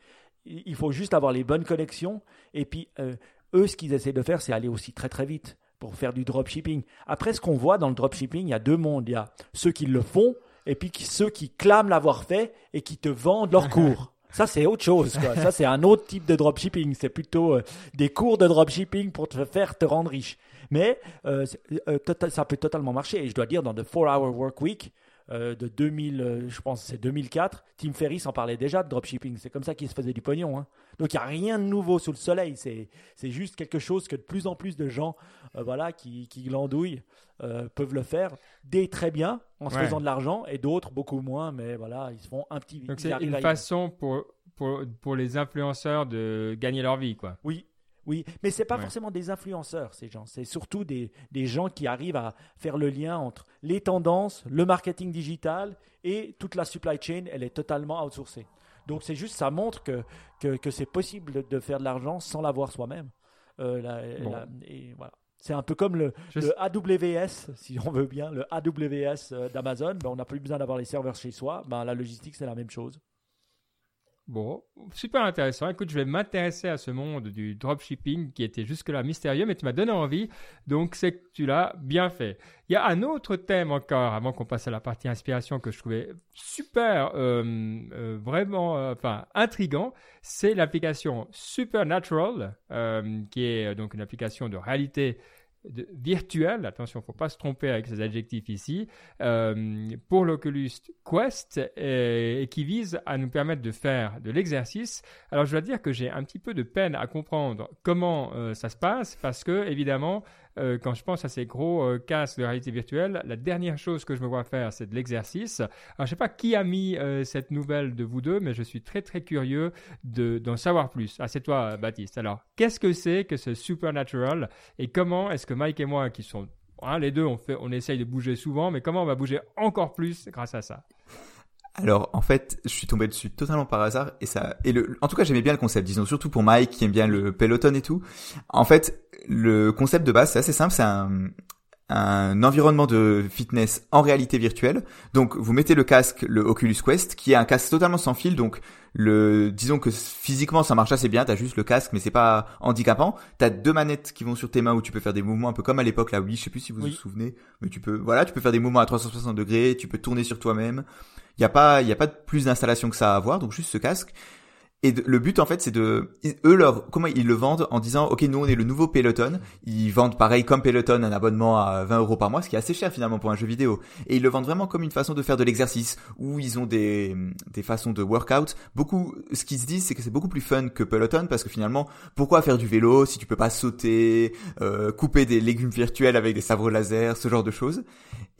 Il faut juste avoir les bonnes connexions. Et puis eux, ce qu'ils essaient de faire, c'est aller aussi très très vite pour faire du dropshipping. Après, ce qu'on voit dans le dropshipping, il y a deux mondes. Il y a ceux qui le font et puis ceux qui clament l'avoir fait et qui te vendent leurs cours. Ça, c'est autre chose. Ça, c'est un autre type de dropshipping. C'est plutôt euh, des cours de dropshipping pour te faire te rendre riche. Mais euh, euh, ça peut totalement marcher. Et je dois dire, dans The 4-Hour Work Week, de 2000, euh, je pense c'est 2004, Tim Ferriss en parlait déjà de dropshipping. C'est comme ça qu'il se faisait du pognon. Hein. Donc il n'y a rien de nouveau sous le soleil. C'est, c'est juste quelque chose que de plus en plus de gens euh, voilà, qui, qui glandouillent peuvent le faire des très bien en se faisant de l'argent et d'autres beaucoup moins. Mais voilà, ils se font un petit. Donc c'est une façon pour, pour, pour les influenceurs de gagner leur vie. quoi. Oui, oui, mais ce n'est pas forcément des influenceurs, ces gens. C'est surtout des, des, gens qui arrivent à faire le lien entre les tendances, le marketing digital et toute la supply chain, elle est totalement outsourcée. Donc c'est juste, ça montre que, que, c'est possible de faire de l'argent sans l'avoir soi-même. Euh, et voilà. C'est un peu comme le, AWS, si on veut bien, le AWS euh, d'Amazon. Ben, on n'a plus besoin d'avoir les serveurs chez soi. Ben, la logistique, c'est la même chose. Bon, super intéressant. Écoute, je vais m'intéresser à ce monde du dropshipping qui était jusque-là mystérieux, mais tu m'as donné envie, donc c'est que tu l'as bien fait. Il y a un autre thème encore, avant qu'on passe à la partie inspiration, que je trouvais super, euh, euh, vraiment, euh, enfin, intrigant, c'est l'application Supernatural, qui est donc une application de réalité virtuel, attention, faut pas se tromper avec ces adjectifs ici, euh, pour l'Oculus Quest et, qui vise à nous permettre de faire de l'exercice. Alors je dois dire que j'ai un petit peu de peine à comprendre comment euh, ça se passe parce que évidemment euh, quand je pense à ces gros euh, casques de réalité virtuelle, la dernière chose que je me vois faire, c'est de l'exercice. Alors, je sais pas qui a mis euh, cette nouvelle de vous deux, mais je suis très très curieux d'en savoir plus. Ah, c'est toi, Baptiste. Alors, qu'est-ce que c'est que ce Supernatural et comment est-ce que Mike et moi, qui sont hein, les deux, on, fait, on essaye de bouger souvent, mais comment on va bouger encore plus grâce à ça? Alors en fait, je suis tombé dessus totalement par hasard et ça et le en tout cas j'aimais bien le concept, disons surtout pour Mike qui aime bien le peloton et tout. En fait, le concept de base c'est assez simple, c'est un un environnement de fitness en réalité virtuelle. Donc vous mettez le casque, le Oculus Quest, qui est un casque totalement sans fil. Donc le, disons que physiquement ça marche assez bien. T'as juste le casque, mais c'est pas handicapant. T'as deux manettes qui vont sur tes mains où tu peux faire des mouvements un peu comme à l'époque là. Oui, je sais plus si vous vous souvenez, mais tu peux, voilà, tu peux faire des mouvements à 360 degrés. Tu peux tourner sur toi-même. Il y a pas, il y a pas plus d'installation que ça à avoir. Donc juste ce casque. Et le but en fait c'est de eux leur comment ils le vendent en disant ok nous on est le nouveau Peloton. Ils vendent pareil comme Peloton un abonnement à 20 euros par mois ce qui est assez cher finalement pour un jeu vidéo. Et ils le vendent vraiment comme une façon de faire de l'exercice où ils ont des des façons de workout. Beaucoup ce qu'ils se disent c'est que c'est beaucoup plus fun que Peloton parce que finalement pourquoi faire du vélo si tu peux pas sauter euh, couper des légumes virtuels avec des sabres laser ce genre de choses.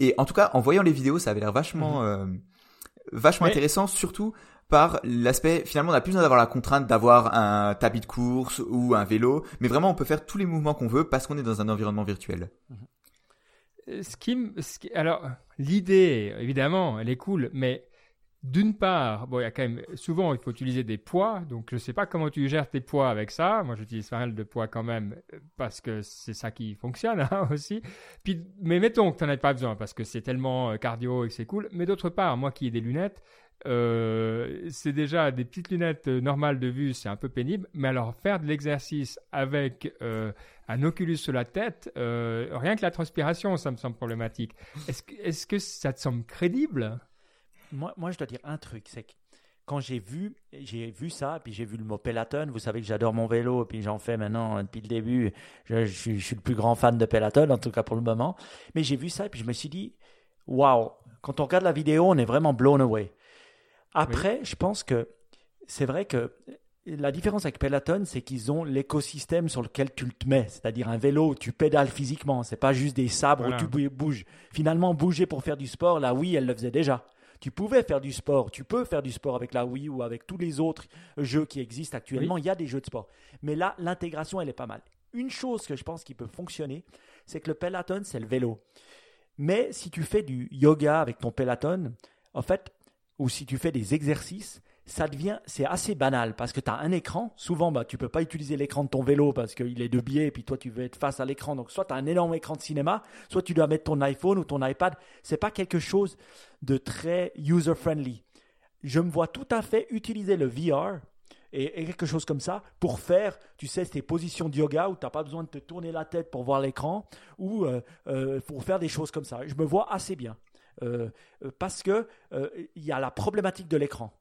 Et en tout cas en voyant les vidéos ça avait l'air vachement mhm. euh, vachement intéressant surtout par l'aspect finalement on n'a plus besoin d'avoir la contrainte d'avoir un tapis de course ou un vélo, mais vraiment on peut faire tous les mouvements qu'on veut parce qu'on est dans un environnement virtuel. Euh, alors l'idée évidemment elle est cool, mais d'une part, bon, il y a quand même souvent il faut utiliser des poids, donc je sais pas comment tu gères tes poids avec ça. Moi, j'utilise pas mal de poids quand même parce que c'est ça qui fonctionne hein, aussi. Puis, mais mettons que tu n'en as pas besoin parce que c'est tellement euh, cardio et que c'est cool. Mais d'autre part, moi qui ai des lunettes, euh, c'est déjà des petites lunettes euh, normales de vue, c'est un peu pénible. Mais alors faire de l'exercice avec euh, un Oculus sur la tête, rien que la transpiration, ça me semble problématique. Est-ce que, ça te semble crédible? Moi, je dois dire un truc, c'est que quand j'ai vu, j'ai vu ça, puis j'ai vu le mot Peloton. Vous savez que j'adore mon vélo, puis j'en fais maintenant depuis le début. Je, je, suis le plus grand fan de Peloton, en tout cas pour le moment. Mais j'ai vu ça, et puis je me suis dit, waouh, quand on regarde la vidéo, on est vraiment blown away. Après, je pense que c'est vrai que la différence avec Peloton, c'est qu'ils ont l'écosystème sur lequel tu te mets, c'est-à-dire un vélo, tu pédales physiquement, c'est pas juste des sabres où tu bouges. Finalement, bouger pour faire du sport, la Wii, elle le faisait déjà. Tu pouvais faire du sport, tu peux faire du sport avec la Wii ou avec tous les autres jeux qui existent actuellement. Il y a des jeux de sport. Mais là, l'intégration, elle est pas mal. Une chose que je pense qui peut fonctionner, c'est que le Peloton, c'est le vélo. Mais si tu fais du yoga avec ton Peloton, en fait, ou si tu fais des exercices, ça devient, c'est assez banal parce que tu as un écran. Souvent, bah, tu peux pas utiliser l'écran de ton vélo parce qu'il est de biais et puis toi, tu veux être face à l'écran. Donc, soit tu as un énorme écran de cinéma, soit tu dois mettre ton iPhone ou ton iPad. C'est pas quelque chose de très user-friendly. Je me vois tout à fait utiliser le VR et, quelque chose comme ça pour faire, tu sais, tes positions de yoga où tu n'as pas besoin de te tourner la tête pour voir l'écran ou euh, euh, pour faire des choses comme ça. Je me vois assez bien. Euh, euh, parce que euh, il y a la problématique de l'écran.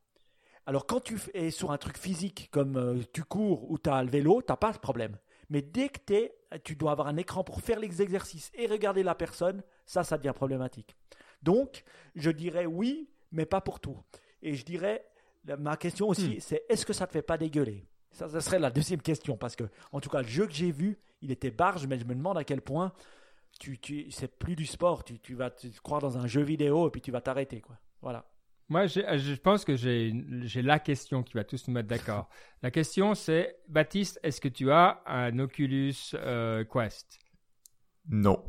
Alors quand tu es sur un truc physique comme tu cours ou tu as le vélo, tu n'as pas de problème. Mais dès que es, tu dois avoir un écran pour faire les exercices et regarder la personne, ça, ça devient problématique. Donc, je dirais oui, mais pas pour tout. Et je dirais, ma question aussi, hmm. c'est est-ce que ça te fait pas dégueuler? Ça, ça serait la deuxième question, parce que, en tout cas, le jeu que j'ai vu, il était barge, mais je me demande à quel point tu, tu c'est plus du sport. Tu, tu vas te croire dans un jeu vidéo et puis tu vas t'arrêter, quoi. Voilà. Moi, je pense que j'ai la question qui va tous nous mettre d'accord. la question, c'est Baptiste, est-ce que tu as un Oculus euh, Quest? Non.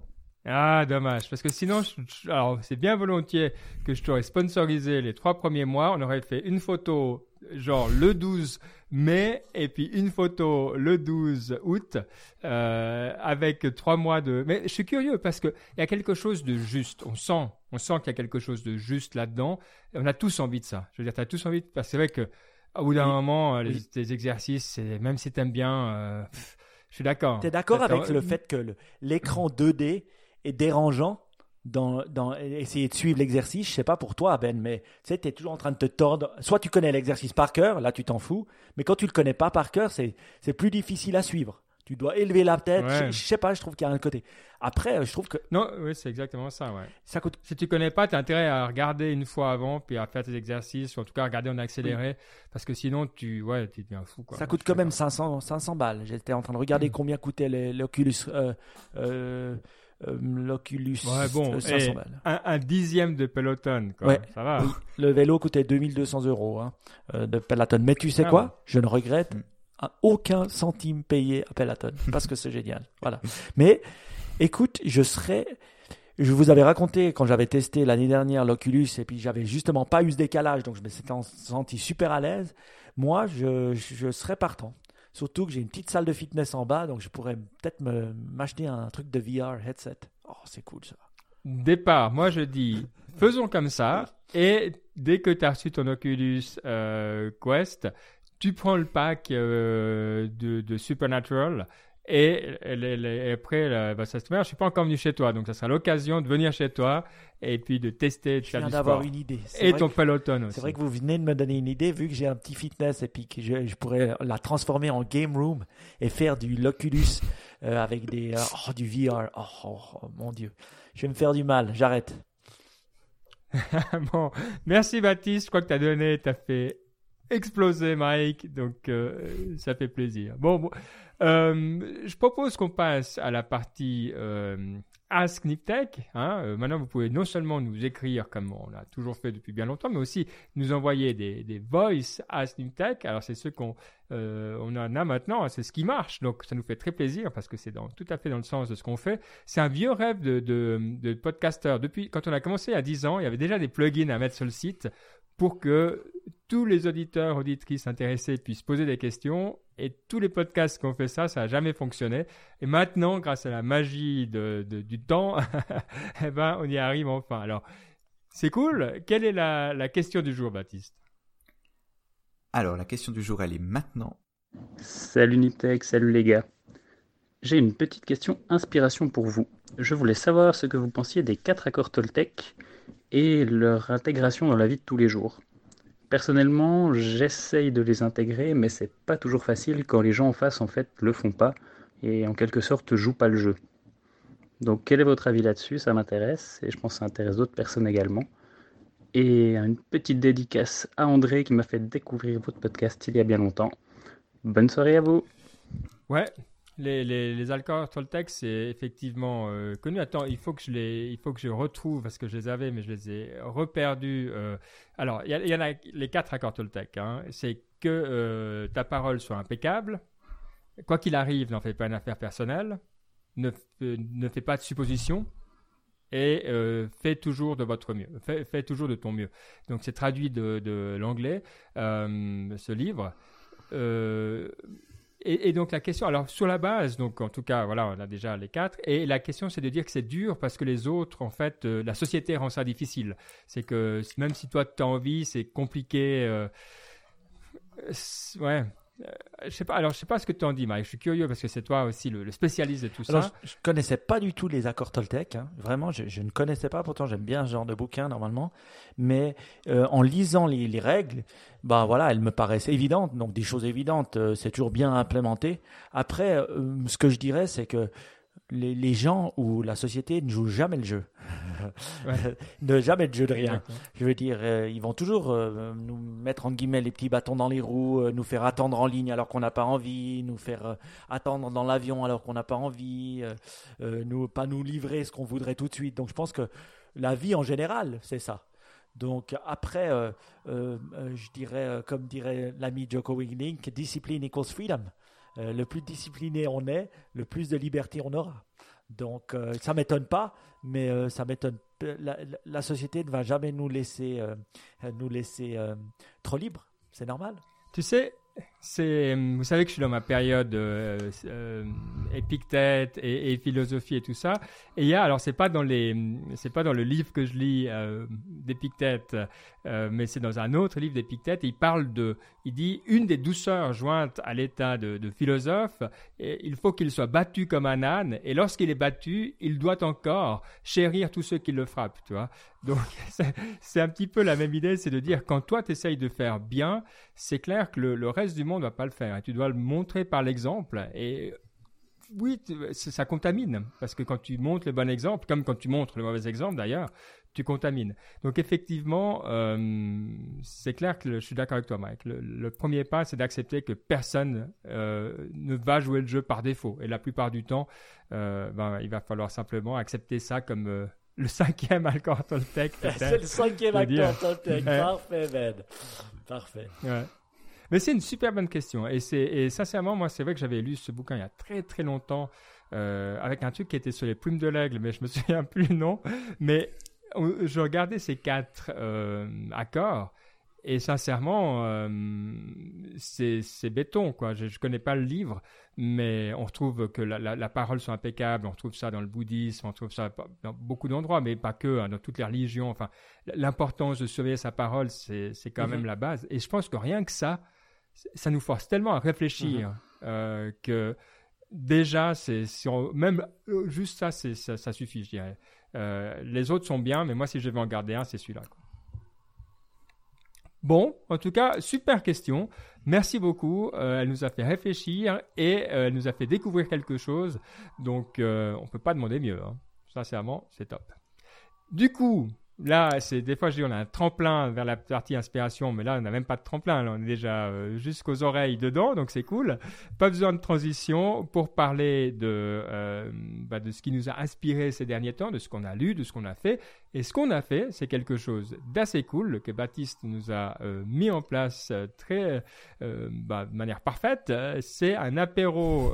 Ah, dommage. Parce que sinon, alors c'est bien volontiers que je t'aurais sponsorisé les trois premiers mois. On aurait fait une photo, genre le 12 mai, et puis une photo le 12 août, euh, avec trois mois de. Mais je suis curieux parce qu'il y a quelque chose de juste. On sent, on sent qu'il y a quelque chose de juste là-dedans. On a tous envie de ça. Je veux dire, tu as tous envie de. Parce que c'est vrai que au bout d'un moment, les, exercices, même si tu aimes bien. Euh, je suis d'accord. Tu es d'accord avec le fait que l'écran 2D dérangeant dans, dans essayer de suivre l'exercice. Je sais pas pour toi, Ben, mais tu sais, tu es toujours en train de te tordre. Soit tu connais l'exercice par cœur, là tu t'en fous, mais quand tu le connais pas par cœur, c'est plus difficile à suivre. tu dois élever la tête. Je, sais pas, je trouve qu'il y a un côté. Après, je trouve que. Non, oui, c'est exactement ça, ouais. Ça coûte. Si tu connais pas, tu as intérêt à regarder une fois avant, puis à faire tes exercices, ou en tout cas à regarder en accéléré, parce que sinon, tu, ouais, tu deviens fou, quoi. Ça coûte quand même 500, 500 balles. J'étais en train de regarder mm. combien coûtait l'Oculus. Euh, euh, euh, l'Oculus ouais, bon, 500 balles. Un, dixième de Peloton, quoi. Ouais. ça va. Le vélo coûtait 2200 euros hein, de Peloton. Mais tu sais ah quoi Je ne regrette mm aucun centime payé à Peloton parce que c'est génial. Voilà. Mais écoute, je serais. Je vous avais raconté quand j'avais testé l'année dernière l'Oculus et puis j'avais justement pas eu ce décalage, donc je me suis senti super à l'aise. Moi, je, je serais partant. Surtout que j'ai une petite salle de fitness en bas, donc je pourrais peut-être m'acheter un truc de VR headset. Oh, c'est cool ça. Départ, moi je dis, faisons comme ça. Et dès que tu as reçu ton Oculus euh, Quest, tu prends le pack euh, de, de, Supernatural et, après, bah, ça se je suis pas encore venu chez toi, donc ça sera l'occasion de venir chez toi et puis de tester, de faire du d'avoir une idée. Et ton peloton aussi. C'est vrai que vous venez de me donner une idée, vu que j'ai un petit fitness et puis que je, pourrais la transformer en game room et faire du Loculus euh, avec des, euh, oh, du VR. Oh, oh, oh, mon Dieu, je vais me faire du mal, j'arrête. bon, merci Baptiste, je crois que tu as donné, tu as fait explosé, Mike. Donc, euh, ça fait plaisir. Bon, euh, je propose qu'on passe à la partie euh, Ask Niptech. Hein. maintenant, vous pouvez non seulement nous écrire comme on l'a toujours fait depuis bien longtemps, mais aussi nous envoyer des, des voice Ask Niptech. Alors, c'est ce qu'on on en a maintenant, hein, c'est ce qui marche. Donc, ça nous fait très plaisir parce que c'est tout à fait dans le sens de ce qu'on fait. C'est un vieux rêve de, de, de podcaster. Depuis, quand on a commencé à 10 ans, il y avait déjà des plugins à mettre sur le site pour que tous les auditeurs, auditrices intéressés puissent poser des questions. Et tous les podcasts qui ont fait ça, ça n'a jamais fonctionné. Et maintenant, grâce à la magie de, du temps, eh ben, on y arrive enfin. Alors, c'est cool. Quelle est la, la question du jour, Baptiste? Alors, la question du jour, elle est maintenant. Salut Niptech, salut les gars. J'ai une petite question inspiration pour vous. Je voulais savoir ce que vous pensiez des quatre accords Toltec et leur intégration dans la vie de tous les jours. Personnellement, j'essaye de les intégrer, mais c'est pas toujours facile quand les gens en face en fait le font pas et en quelque sorte jouent pas le jeu. Donc quel est votre avis là-dessus? Ça m'intéresse et je pense que ça intéresse d'autres personnes également. Et une petite dédicace à André qui m'a fait découvrir votre podcast il y a bien longtemps. Bonne soirée à vous. Ouais, les, les, les alcools Toltec, c'est effectivement euh, connu. Attends, il faut que je les, il faut que je retrouve parce que je les avais, mais je les ai reperdus. Euh. Alors, il y, en a les quatre accords Toltec. Hein. C'est que euh, ta parole soit impeccable. Quoi qu'il arrive, n'en fais pas une affaire personnelle. Ne, ne fais pas de suppositions et fais toujours de votre mieux, fais, fais, toujours de ton mieux. Donc c'est traduit de, de l'anglais, ce livre. Et, donc la question, alors sur la base, donc en tout cas, voilà, on a déjà les quatre. Et la question, c'est de dire que c'est dur parce que les autres, en fait, euh, la société rend ça difficile. C'est que même si toi tu as envie, c'est compliqué. Euh, ouais. Euh, je sais pas. Alors, je sais pas ce que tu en dis, Mike. Je suis curieux parce que c'est toi aussi le, spécialiste de tout ça. Je, ne connaissais pas du tout les accords Toltec. Hein. Vraiment, je, ne connaissais pas. Pourtant, j'aime bien ce genre de bouquin normalement. Mais euh, en lisant les, règles, bah voilà, elles me paraissent évidentes. Donc, des choses évidentes, euh, c'est toujours bien implémenté. Après, ce que je dirais, c'est que les, gens ou la société ne jouent jamais le jeu. ne jamais le jeu de rien. Je veux dire, euh, ils vont toujours euh, nous mettre en guillemets les petits bâtons dans les roues, euh, nous faire attendre en ligne alors qu'on n'a pas envie, nous faire attendre dans l'avion alors qu'on n'a pas envie, nous pas nous livrer ce qu'on voudrait tout de suite. Donc je pense que la vie en général, c'est ça. Donc après, je dirais, comme dirait l'ami Joko Willink, discipline equals freedom. Euh, le plus discipliné on est, le plus de liberté on aura. Donc ça euh, ça m'étonne pas, mais euh, ça m'étonne. La, la, société ne va jamais nous laisser, nous laisser trop libres. C'est normal. Tu sais, c'est, vous savez que je suis dans ma période euh, euh, épictète et, philosophie et tout ça. Et il y a, alors c'est pas dans les, c'est pas dans le livre que je lis euh, d'Épictète, euh, mais c'est dans un autre livre d'Épictète. Il parle de, il dit une des douceurs jointes à l'état de, de, philosophe, et il faut qu'il soit battu comme un âne. Et lorsqu'il est battu, il doit encore chérir tous ceux qui le frappent, tu vois. Donc c'est un petit peu la même idée, c'est de dire quand toi tu essayes de faire bien, c'est clair que le, le reste du monde va pas le faire. Et tu dois le montrer par l'exemple. Et oui, ça contamine. Parce que quand tu montres le bon exemple, comme quand tu montres le mauvais exemple d'ailleurs, tu contamines. Donc effectivement, euh, c'est clair que je suis d'accord avec toi, Mike. Le, premier pas, c'est d'accepter que personne euh, ne va jouer le jeu par défaut. Et la plupart du temps, euh, ben, il va falloir simplement accepter ça comme le cinquième Alcor Toltec. c'est le cinquième Alcor Toltec. Parfait, Ben. Parfait. Mais c'est une super bonne question. Et, et sincèrement, moi, c'est vrai que j'avais lu ce bouquin il y a très très longtemps. avec un truc qui était sur les plumes de l'aigle, mais je me souviens plus le nom. Mais je regardais ces quatre euh, accords et sincèrement, euh, c'est béton, quoi. Je, ne connais pas le livre, mais on retrouve que la, la, parole sont impeccables. On retrouve ça dans le bouddhisme, on trouve ça dans beaucoup d'endroits, mais pas que, hein, dans toutes les religions. Enfin, l'importance de surveiller sa parole, c'est quand mm-hmm. même la base. Et je pense que rien que ça, ça nous force tellement à réfléchir mm-hmm. euh, que déjà, c'est même juste ça, ça, ça suffit, je dirais. Euh, les autres sont bien, mais moi, si je vais en garder un, c'est celui-là. Bon, en tout cas, super question. Merci beaucoup. Euh, elle nous a fait réfléchir et euh, elle nous a fait découvrir quelque chose. Donc, on ne peut pas demander mieux. Hein. Sincèrement, c'est top. Du coup, Là, c'est des fois je dis on a un tremplin vers la partie inspiration, mais là on n'a même pas de tremplin, là, on est déjà euh, jusqu'aux oreilles dedans, donc c'est cool. Pas besoin de transition pour parler de euh, bah, de ce qui nous a inspiré ces derniers temps, de ce qu'on a lu, de ce qu'on a fait. Et ce qu'on a fait, c'est quelque chose d'assez cool que Baptiste nous a euh, mis en place très bah, de manière parfaite. C'est un apéro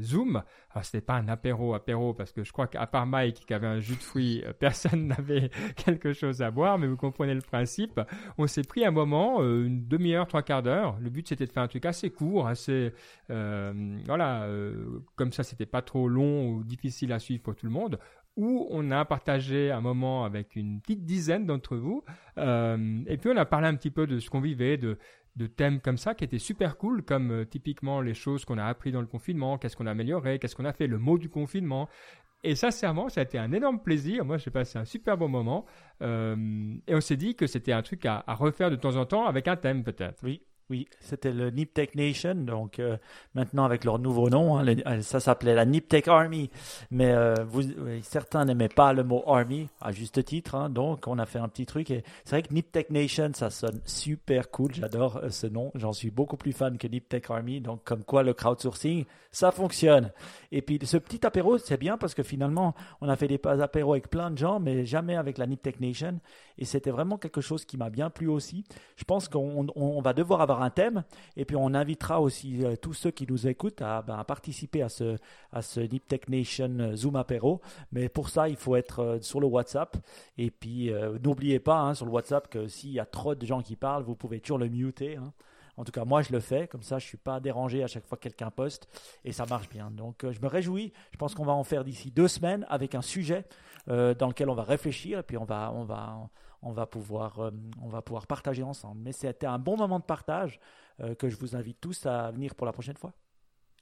Zoom alors, c'était pas un apéro, apéro, parce que je crois qu'à part Mike qui avait un jus de fruits, euh, personne n'avait quelque chose à boire, mais vous comprenez le principe. On s'est pris un moment, euh, une demi-heure, trois quarts d'heure. Le but, c'était de faire un truc assez court, assez, euh, voilà, comme ça, c'était pas trop long ou difficile à suivre pour tout le monde où on a partagé un moment avec une petite dizaine d'entre vous. et puis on a parlé un petit peu de ce qu'on vivait, de, de thèmes comme ça qui étaient super cool, comme euh, typiquement les choses qu'on a appris dans le confinement, qu'est-ce qu'on a amélioré, qu'est-ce qu'on a fait, le mot du confinement. Et sincèrement, ça a été un énorme plaisir. Moi, j'ai passé un super bon moment. Euh, et on s'est dit que c'était un truc à, à, refaire de temps en temps avec un thème peut-être. Oui, oui, c'était le Niptech Nation, donc euh, maintenant avec leur nouveau nom, hein, euh, ça s'appelait la Niptech Army, mais euh, certains n'aimaient pas le mot Army, à juste titre, hein, donc on a fait un petit truc, et c'est vrai que Niptech Nation, ça sonne super cool, j'adore ce nom, j'en suis beaucoup plus fan que Niptech Army, donc comme quoi le crowdsourcing, ça fonctionne. Et puis ce petit apéro, c'est bien parce que finalement, on a fait des apéros avec plein de gens, mais jamais avec la Niptech Nation, et c'était vraiment quelque chose qui m'a bien plu aussi. Je pense qu'on va devoir avoir un thème et puis on invitera aussi euh, tous ceux qui nous écoutent à, ben, participer à ce, à ce Nip Tech Nation euh, Zoom apéro. Mais pour ça, il faut être euh, sur le WhatsApp. Et puis n'oubliez pas hein, sur le WhatsApp que s'il y a trop de gens qui parlent, vous pouvez toujours le muter. Hein. En tout cas, moi, je le fais. Comme ça, je ne suis pas dérangé à chaque fois que quelqu'un poste. Et ça marche bien. Donc, je me réjouis. Je pense qu'on va en faire d'ici deux semaines avec un sujet dans lequel on va réfléchir. Et puis, on va, on va, on va pouvoir, euh, on va pouvoir partager ensemble. Mais c'était un bon moment de partage euh, que je vous invite tous à venir pour la prochaine fois.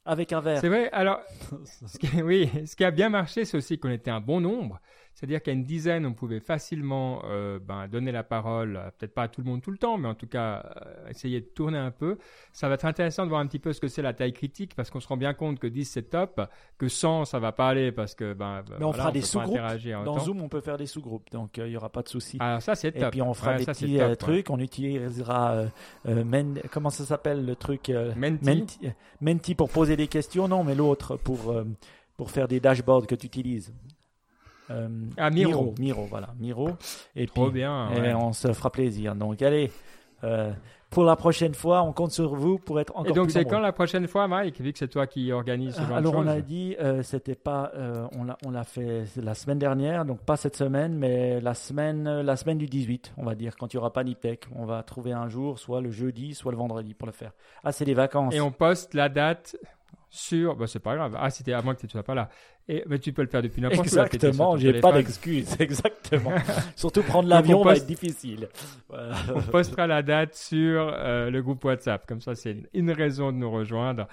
Avec un verre. C'est vrai. Alors, oui, ce qui a bien marché, c'est aussi qu'on était un bon nombre. C'est-à-dire qu'à une dizaine, on pouvait facilement euh, ben, donner la parole, peut-être pas à tout le monde tout le temps, mais en tout cas euh, essayer de tourner un peu. Ça va être intéressant de voir un petit peu ce que c'est la taille critique, parce qu'on se rend bien compte que 10 c'est top, que 100 ça va pas aller, parce que ben, mais on fera des sous-groupes. Dans Zoom, on peut faire des sous-groupes, donc euh, il y aura pas de souci. Alors ça c'est top. Et puis on fera des petits trucs, on utilisera comment ça s'appelle le truc Menti. Menti. pour poser des questions, non, mais l'autre pour pour faire des dashboards que tu utilises. Euh, ah, Miro. Miro. voilà. Miro. Et Trop bien. Et on se fera plaisir. Donc, allez. Euh, pour la prochaine fois, on compte sur vous pour être encore plus Et donc, c'est quand la prochaine fois, Mike, vu que c'est toi qui organise ce Alors, on a dit, euh, c'était pas, on l'a fait la semaine dernière, donc pas cette semaine, mais la semaine, la semaine du 18, on va dire, quand il n'y aura pas Niptech. On va trouver un jour, soit le jeudi, soit le vendredi pour le faire. Ah, c'est les vacances. Et on poste la date sur. Bah, c'est pas grave. Ah, c'était à moins que tu ne sois pas là. Et, mais tu peux le faire depuis n'importe où. Exactement, j'ai pas d'excuse. Exactement. Surtout prendre l'avion va être difficile. On postera la date sur euh, le groupe WhatsApp. Comme ça, c'est une, raison de nous rejoindre.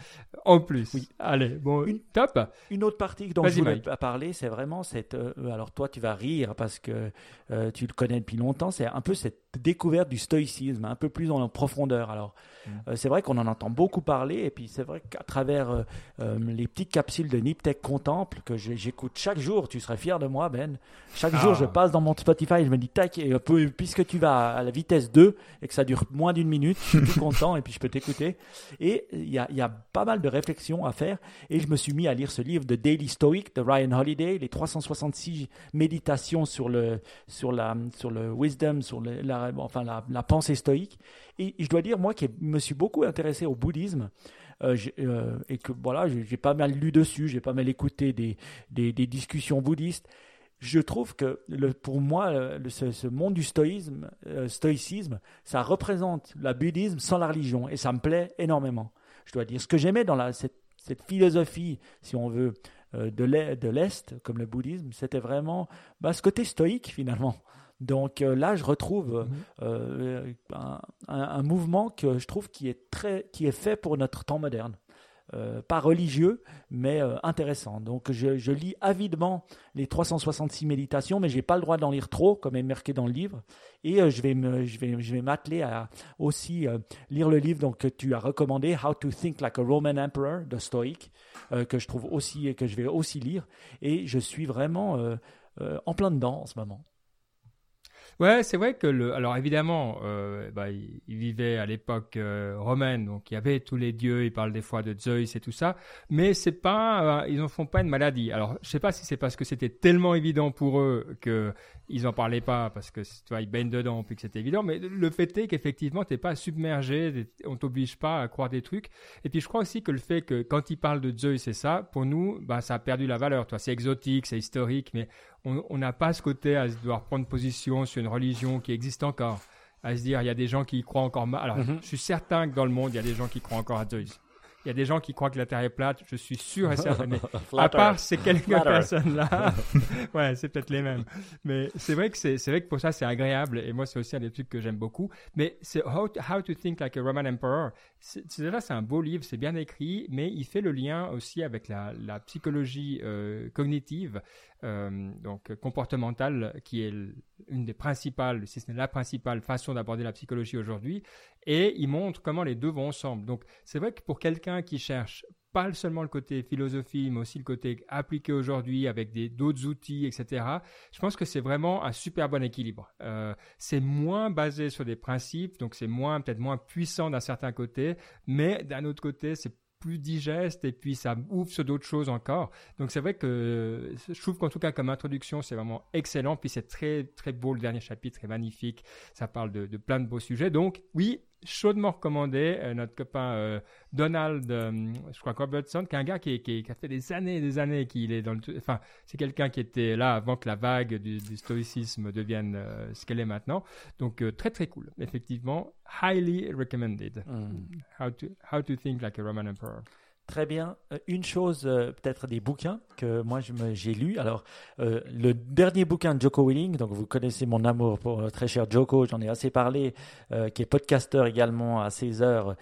En plus. Oui. Allez, bon, une, top. Une autre partie dont je voulais parler, c'est vraiment cette. Euh, alors, toi, tu vas rire parce que euh, tu le connais depuis longtemps. C'est un peu cette découverte du stoïcisme, un peu plus en profondeur. Alors, mm. c'est vrai qu'on en entend beaucoup parler. Et puis, c'est vrai qu'à travers les petites capsules de Niptech Contemple que j'écoute chaque jour. Tu serais fier de moi, Ben. Chaque jour, je ah. passe dans mon Spotify et je me dis, tac, et puisque tu vas à la vitesse 2 et que ça dure moins d'une minute, je suis tout content et puis je peux t'écouter. Et il y a, y a, pas mal de réflexions à faire. Et je me suis mis à lire ce livre de Daily Stoic de Ryan Holiday, les 366 méditations sur le, sur la, sur le wisdom, sur la, enfin la, la, pensée stoïque. Et je dois dire, moi qui me suis beaucoup intéressé au bouddhisme, euh, euh, et que voilà, j'ai pas mal lu dessus, j'ai pas mal écouté des, des, discussions bouddhistes. Je trouve que pour moi, ce, monde du stoïsme, euh, stoïcisme, ça représente le bouddhisme sans la religion, et ça me plaît énormément. Je dois dire, ce que j'aimais dans la, cette, cette philosophie, si on veut, de l'Est, comme le bouddhisme, c'était vraiment bah, ce côté stoïque finalement. Donc euh, là, je retrouve mhm. euh, un, mouvement que je trouve qui est, très, qui est fait pour notre temps moderne. Euh, pas religieux, mais intéressant. Donc je, lis avidement les 366 méditations, mais j'ai pas le droit d'en lire trop, comme est marqué dans le livre. Et je vais me, je vais, je vais m'atteler à aussi lire le livre donc, que tu as recommandé, How to Think Like a Roman Emperor de Stoic, que je trouve aussi que je vais aussi lire. Et je suis vraiment en plein dedans en ce moment. Ouais, c'est vrai que le. Alors évidemment, euh, bah, il, à l'époque euh, romaine, donc il y avait tous les dieux. Il parle des fois de Zeus et tout ça, mais c'est pas. Euh, ils en font pas une maladie. Alors je sais pas si c'est parce que c'était tellement évident pour eux que ils en parlaient pas parce que tu vois ils baignent dedans puis que c'était évident. Mais le fait est qu'effectivement t'es pas submergé, on t'oblige pas à croire des trucs. Et puis je crois aussi que le fait que quand ils parlent de Zeus c'est ça, pour nous, bah ça a perdu la valeur. Toi, c'est exotique, c'est historique, mais on n'a pas ce côté à devoir prendre position sur une religion qui existe encore, à se dire il y a des gens qui y croient encore. Alors, mhm. je suis certain que dans le monde, il y a des gens qui croient encore à Zeus. Il y a des gens qui croient que la Terre est plate, je suis sûr et certain. À part ces quelques personnes-là, ouais, c'est peut-être les mêmes. Mais c'est vrai que c'est, vrai que pour ça c'est agréable et moi c'est aussi un des trucs que j'aime beaucoup. Mais c'est How, to Think Like a Roman Emperor. Là c'est un beau livre, c'est bien écrit, mais il fait le lien aussi avec la, la psychologie euh, cognitive euh, donc comportementale, qui est une des principales, si ce n'est la principale façon d'aborder la psychologie aujourd'hui, et il montre comment les deux vont ensemble. Donc c'est vrai que pour quelqu'un qui cherche pas seulement le côté philosophie, mais aussi le côté appliqué aujourd'hui avec d'autres outils, etc. Je pense que c'est vraiment un super bon équilibre. Euh, c'est moins basé sur des principes, donc c'est moins peut-être moins puissant d'un certain côté, mais d'un autre côté, c'est plus digeste et puis ça ouvre sur d'autres choses encore. Donc c'est vrai que je trouve qu'en tout cas comme introduction c'est vraiment excellent. Puis c'est très très beau le dernier chapitre, est magnifique. Ça parle de plein de beaux sujets. Donc oui, chaudement recommandé. Euh, notre copain euh, Donald, euh, je crois Robertson, qui est un gars qui, qui, a fait des années et des années qu'il est dans le. Enfin, c'est quelqu'un qui était là avant que la vague du, stoïcisme devienne ce qu'elle est maintenant. Donc très très cool. Effectivement, highly recommended. Hmm. How to how to think like a Roman emperor. Très bien. Euh, une chose, euh, peut-être des bouquins que moi j'ai lu. Alors, euh, le dernier bouquin de Joko Willing, donc vous connaissez mon amour pour très cher Joko, j'en ai assez parlé, qui est podcasteur également à 16 heures,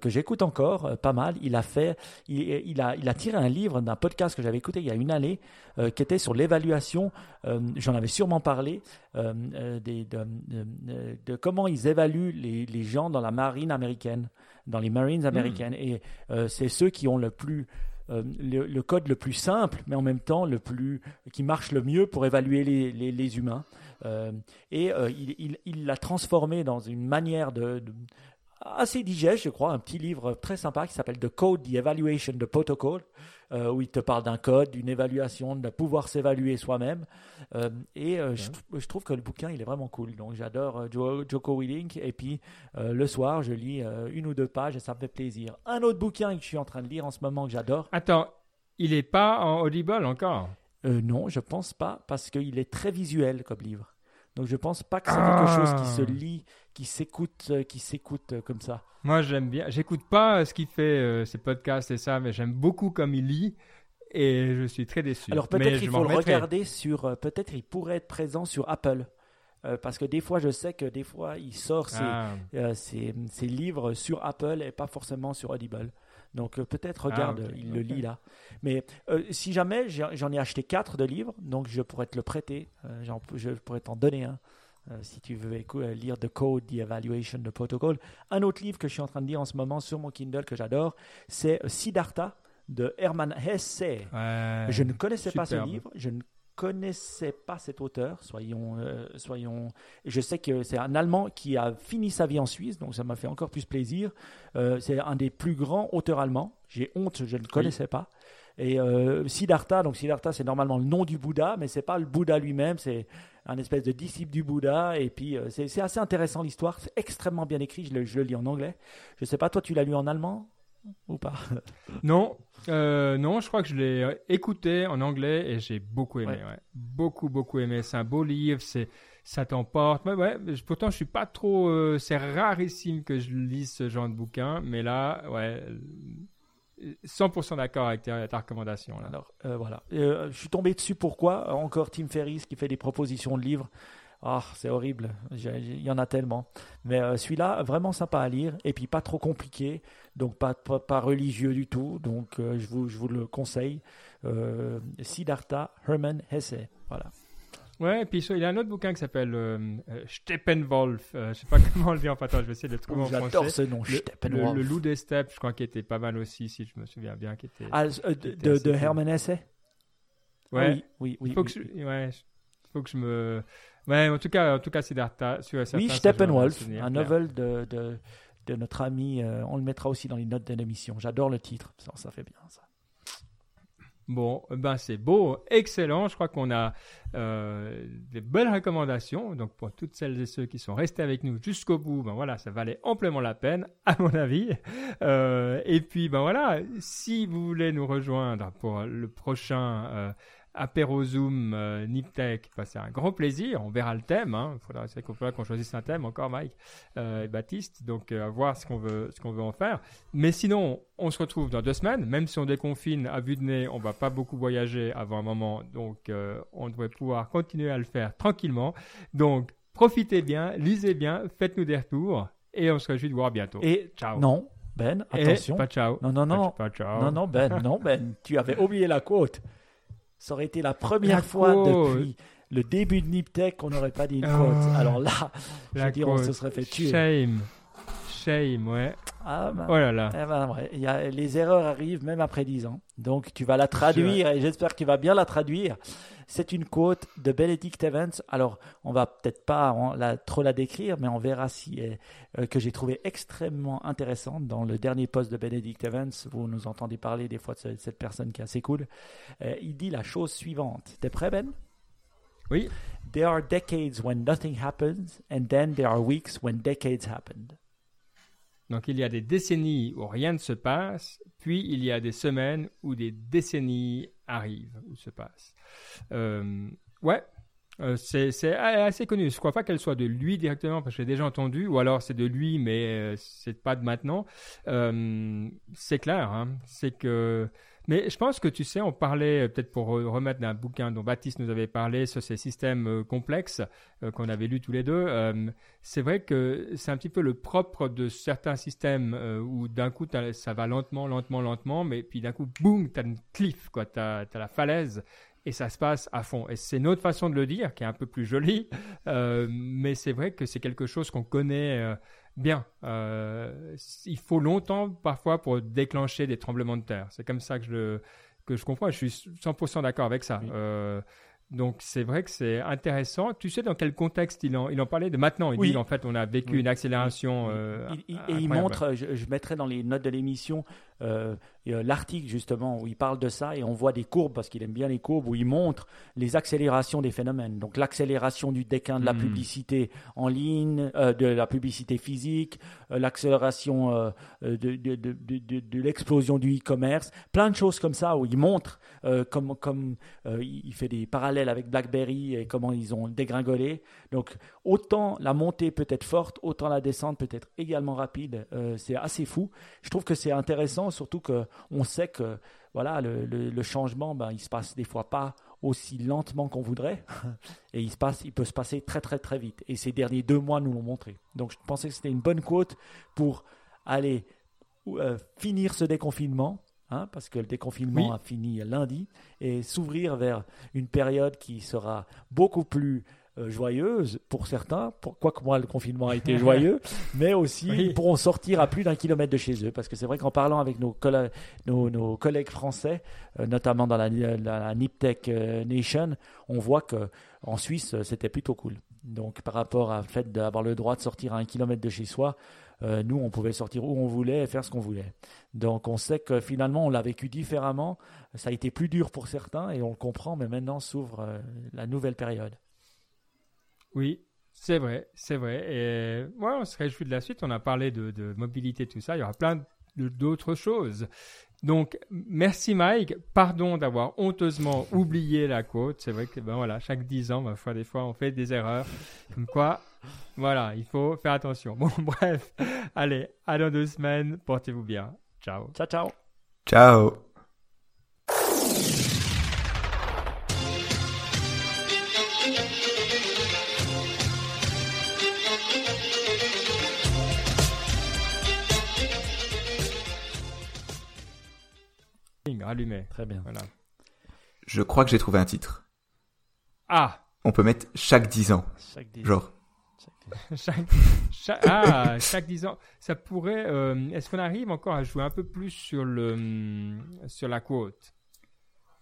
que j'écoute encore pas mal. Il a fait, il, a, il a tiré un livre d'un podcast que j'avais écouté il y a une année, qui était sur l'évaluation. j'en avais sûrement parlé des, de, de, comment ils évaluent les gens dans la marine américaine dans les Marines américaines. Hmm. Et euh, c'est ceux qui ont le plus euh, le, code le plus simple, mais en même temps le plus qui marche le mieux pour évaluer les, les, humains. Euh, et il l'a transformé dans une manière de, assez digeste, je crois, un petit livre très sympa qui s'appelle The Code, The Evaluation, The Protocol, euh, où il te parle d'un code, d'une évaluation, de pouvoir s'évaluer soi-même. Euh, et euh, je, trouve que le bouquin, il est vraiment cool. Donc j'adore Joko Willink. Et puis le soir, je lis une ou deux pages et ça me fait plaisir. Un autre bouquin que je suis en train de lire en ce moment que j'adore. Attends, il n'est pas en Audible encore? Non, je pense pas, parce qu'il est très visuel comme livre. Donc je pense pas que c'est quelque chose qui se ah. lit, qui s'écoute, euh, qui s'écoute euh, comme ça. Moi j'aime bien. J'écoute pas euh, ce qu'il fait, ses podcasts et ça, mais j'aime beaucoup comme il lit. Et je suis très déçu. Alors peut-être il faut le regarder sur. peut-être il pourrait être présent sur Apple. parce que des fois, je sais que des fois, il sort ses, ah. ses, livres sur Apple et pas forcément sur Audible. Donc peut-être ah, regarde, il le lit là. Mais euh, si jamais, j'en ai acheté quatre de livres, donc je pourrais te le prêter. Euh, je pourrais t'en donner un. Euh, si tu veux lire The Code, The Evaluation, The Protocol. Un autre livre que je suis en train de lire en ce moment sur mon Kindle que j'adore, c'est Siddhartha de Hermann Hesse. je ne connaissais pas ce livre, je ne connaissais pas cet auteur, soyons, euh, soyons. Je sais que c'est un Allemand qui a fini sa vie en Suisse, donc ça m'a fait encore plus plaisir. Euh, c'est un des plus grands auteurs allemands. J'ai honte, je ne connaissais pas. Et euh, Siddhartha, donc Siddhartha, c'est normalement le nom du Bouddha, mais c'est pas le Bouddha lui-même, c'est un espèce de disciple du Bouddha. Et puis c'est assez intéressant l'histoire, c'est extrêmement bien écrit. Je le, je le, lis en anglais. Je sais pas, toi, tu l'as lu en allemand ou pas? Non, euh, non, je crois que je l'ai écouté en anglais et j'ai beaucoup aimé. Beaucoup, beaucoup aimé. C'est un beau livre, c'est ça t'emporte. Ouais, ouais, pourtant, je suis pas trop. Euh, c'est rarissime que je lise ce genre de bouquin, mais là, ouais. 100% d'accord avec ta, recommandation. Alors, euh, voilà. je suis tombé dessus pourquoi? Encore Tim Ferriss qui fait des propositions de livres. Ah, c'est horrible. Il y en a tellement. Mais euh, celui-là, vraiment sympa à lire. Et puis pas trop compliqué. Donc pas, pas, religieux du tout. Donc euh, je, vous, je vous le conseille. Euh, Siddhartha Hermann Hesse. Voilà. Ouais, et puis il y a un autre bouquin qui s'appelle Steppenwolf. je sais pas comment on le dit en attends, je vais essayer de le trouver en français. J'adore ce nom, Steppenwolf. Le, loup des steppes, je crois qu'il était pas mal aussi, si je me souviens bien. Qui était, ah, de, de, Hermann Hesse? Ouais. oui, oui, oui. Faut que je, ouais, faut que je me. Ouais, en tout cas, en tout cas, Siddhartha. oui, Steppenwolf, un novel de, de, de, notre ami. Euh, on le mettra aussi dans les notes de l'émission. J'adore le titre. Ça, ça fait bien ça. Bon, ben c'est beau, excellent. Je crois qu'on a euh, des belles recommandations. Donc pour toutes celles et ceux qui sont restés avec nous jusqu'au bout, ben voilà, ça valait amplement la peine, à mon avis. Euh, et puis ben voilà, si vous voulez nous rejoindre pour le prochain euh, apéro Zoom euh, Niptech, bah, c'est un grand plaisir. On verra le thème. Hein. Il faudra, qu'on choisisse un thème encore, Mike? Euh, et Baptiste. Donc, euh, à voir ce qu'on veut, ce qu'on veut en faire. Mais sinon, on se retrouve dans deux semaines. Même si on déconfine à vue de nez, on va pas beaucoup voyager avant un moment. Donc, on devrait pouvoir continuer à le faire tranquillement. Donc, profitez bien, lisez bien, faites-nous des retours. Et on se réjouit de voir bientôt. Et ciao. Non, Ben, attention. pas ciao. Non, non, non. Pas, ciao. Non, non, Ben, non, Ben. Tu avais oublié la quote. Ça aurait été la première fois depuis le début de Niptech qu'on n'aurait pas dit une faute. Ah. Alors là, je veux dire, on se serait fait tuer. Shame. Shame, ouais. Ah ben, oh là là. Eh ben, ouais. y a, les erreurs arrivent même après 10 ans. Donc tu vas la traduire et j'espère que tu vas bien la traduire. C'est une quote de Benedict Evans. Alors, on va peut-être pas la, trop la décrire, mais on verra si euh, que j'ai trouvé extrêmement intéressante dans le dernier post de Benedict Evans. Vous nous entendez parler des fois de cette personne qui est assez cool. Euh, il dit la chose suivante. T'es prêt, Ben? Oui. There are decades when nothing happens, and then there are weeks when decades happened. Donc il y a des décennies où rien ne se passe, puis il y a des semaines où des décennies arrivent ou se passent. Euh, ouais, euh, c'est assez connu. Je ne crois pas qu'elle soit de lui directement parce que j'ai déjà entendu, ou alors c'est de lui, mais euh, c'est pas de maintenant. c'est clair, hein, c'est que mais je pense que tu sais, on parlait euh, peut-être pour remettre d'un bouquin dont Baptiste nous avait parlé sur ces systèmes euh, complexes euh, qu'on avait lu tous les deux. c'est vrai que c'est un petit peu le propre de certains systèmes où d'un coup ça va lentement, lentement, lentement, mais puis d'un coup, boum, tu as une cliff, quoi, tu as, la falaise et ça se passe à fond. Et c'est une autre façon de le dire qui est un peu plus jolie, mais c'est vrai que c'est quelque chose qu'on connaît bien. Euh, il faut longtemps parfois pour déclencher des tremblements de terre. C'est comme ça que je, que je comprends. Je suis 100% d'accord avec ça. Euh, donc c'est vrai que c'est intéressant. Tu sais dans quel contexte il en, il en parlait? De maintenant Il dit en fait on a vécu une accélération. Euh, et il montre, je, je, mettrai dans les notes de l'émission euh, euh, l'article justement où il parle de ça et on voit des courbes parce qu'il aime bien les courbes où il montre les accélérations des phénomènes. Donc l'accélération du déclin de la hmm. publicité en ligne, euh, de la publicité physique, l'accélération de, de, de, de l'explosion du e-commerce, plein de choses comme ça où il montre comme, comme il fait des parallèles avec BlackBerry et comment ils ont dégringolé. Donc autant la montée peut être forte, autant la descente peut être également rapide. c'est assez fou. Je trouve que c'est intéressant surtout qu'on sait que voilà, le, changement, ben, il se passe des fois pas aussi lentement qu'on voudrait, et il, se passe, il peut se passer très très très vite. Et ces derniers deux mois nous l'ont montré. Donc je pensais que c'était une bonne quote pour aller euh, finir ce déconfinement, hein, parce que le déconfinement a fini lundi, et s'ouvrir vers une période qui sera beaucoup plus joyeuse pour certains, quoi que moi le confinement a été joyeux, mais aussi ils pourront sortir à plus d'un kilomètre de chez eux. Parce que c'est vrai qu'en parlant avec nos, nos, collègues français, euh, notamment dans la, la, Niptech euh, Nation, on voit que en Suisse c'était plutôt cool. Donc par rapport au fait d'avoir le droit de sortir à un kilomètre de chez soi, nous, on pouvait sortir où on voulait et faire ce qu'on voulait. Donc on sait que finalement, on l'a vécu différemment. Ça a été plus dur pour certains et on le comprend, mais maintenant s'ouvre la nouvelle période. Oui, c'est vrai, c'est vrai. Et ouais, on se réjouit de la suite. On a parlé de, de mobilité, tout ça. Il y aura plein d'autres choses. Donc, merci Mike. Pardon d'avoir honteusement oublié la côte. C'est vrai que, ben voilà, chaque dix ans, ma des fois, on fait des erreurs. Comme quoi, voilà, il faut faire attention. Bon, bref. Allez, à dans deux semaines. Portez-vous bien. Ciao. Ciao, ciao. Ciao. Allumé. Très bien. Voilà. Je crois que j'ai trouvé un titre. Ah On peut mettre chaque 10 ans. Chaque 10 Genre. chaque, chaque, ah, chaque 10 ans. Ça pourrait. Euh, est-ce qu'on arrive encore à jouer un peu plus sur, le, sur la quote?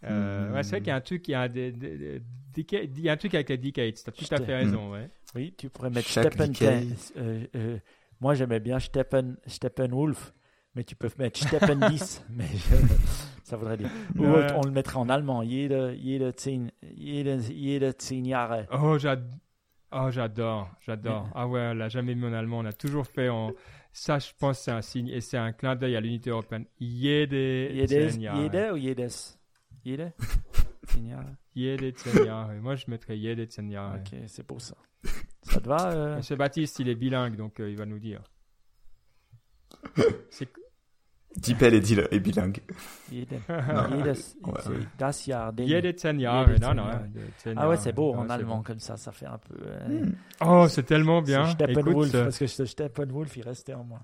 Euh, ouais, c'est vrai qu'il y a un truc, il y a, des, des, il y a un truc avec les decades, tu as tout à fait raison. Ouais. Oui, tu pourrais mettre Steppen. Euh, euh, moi, j'aimais bien Steppen, Steppenwolf mais tu peux mettre Steppen 10, mais ça voudrait dire. Ou on le mettrait en allemand. Jede, jede, zehn, jede, jede zehn Jahre. Oh, oh j'adore, j'adore. Ah ouais, on l'a jamais mis en allemand, on a toujours fait en. Ça, je pense, c'est un signe et c'est un clin d'œil à l'unité européenne. Jede, Jedes, jede ou jedes Jede Jede zehn Moi, je mettrais jede zehn Ok, c'est pour ça. Ça te va euh... Monsieur Baptiste, il est bilingue, donc euh, il va nous dire. C'est Dipel est, est bilingue. Das Jahr. non, non. Ah ouais, c'est beau en allemand comme ça, ça fait un peu. Euh, hmm. Oh, c'est tellement bien. Steppenwolf, parce que Steppenwolf, il restait en moi.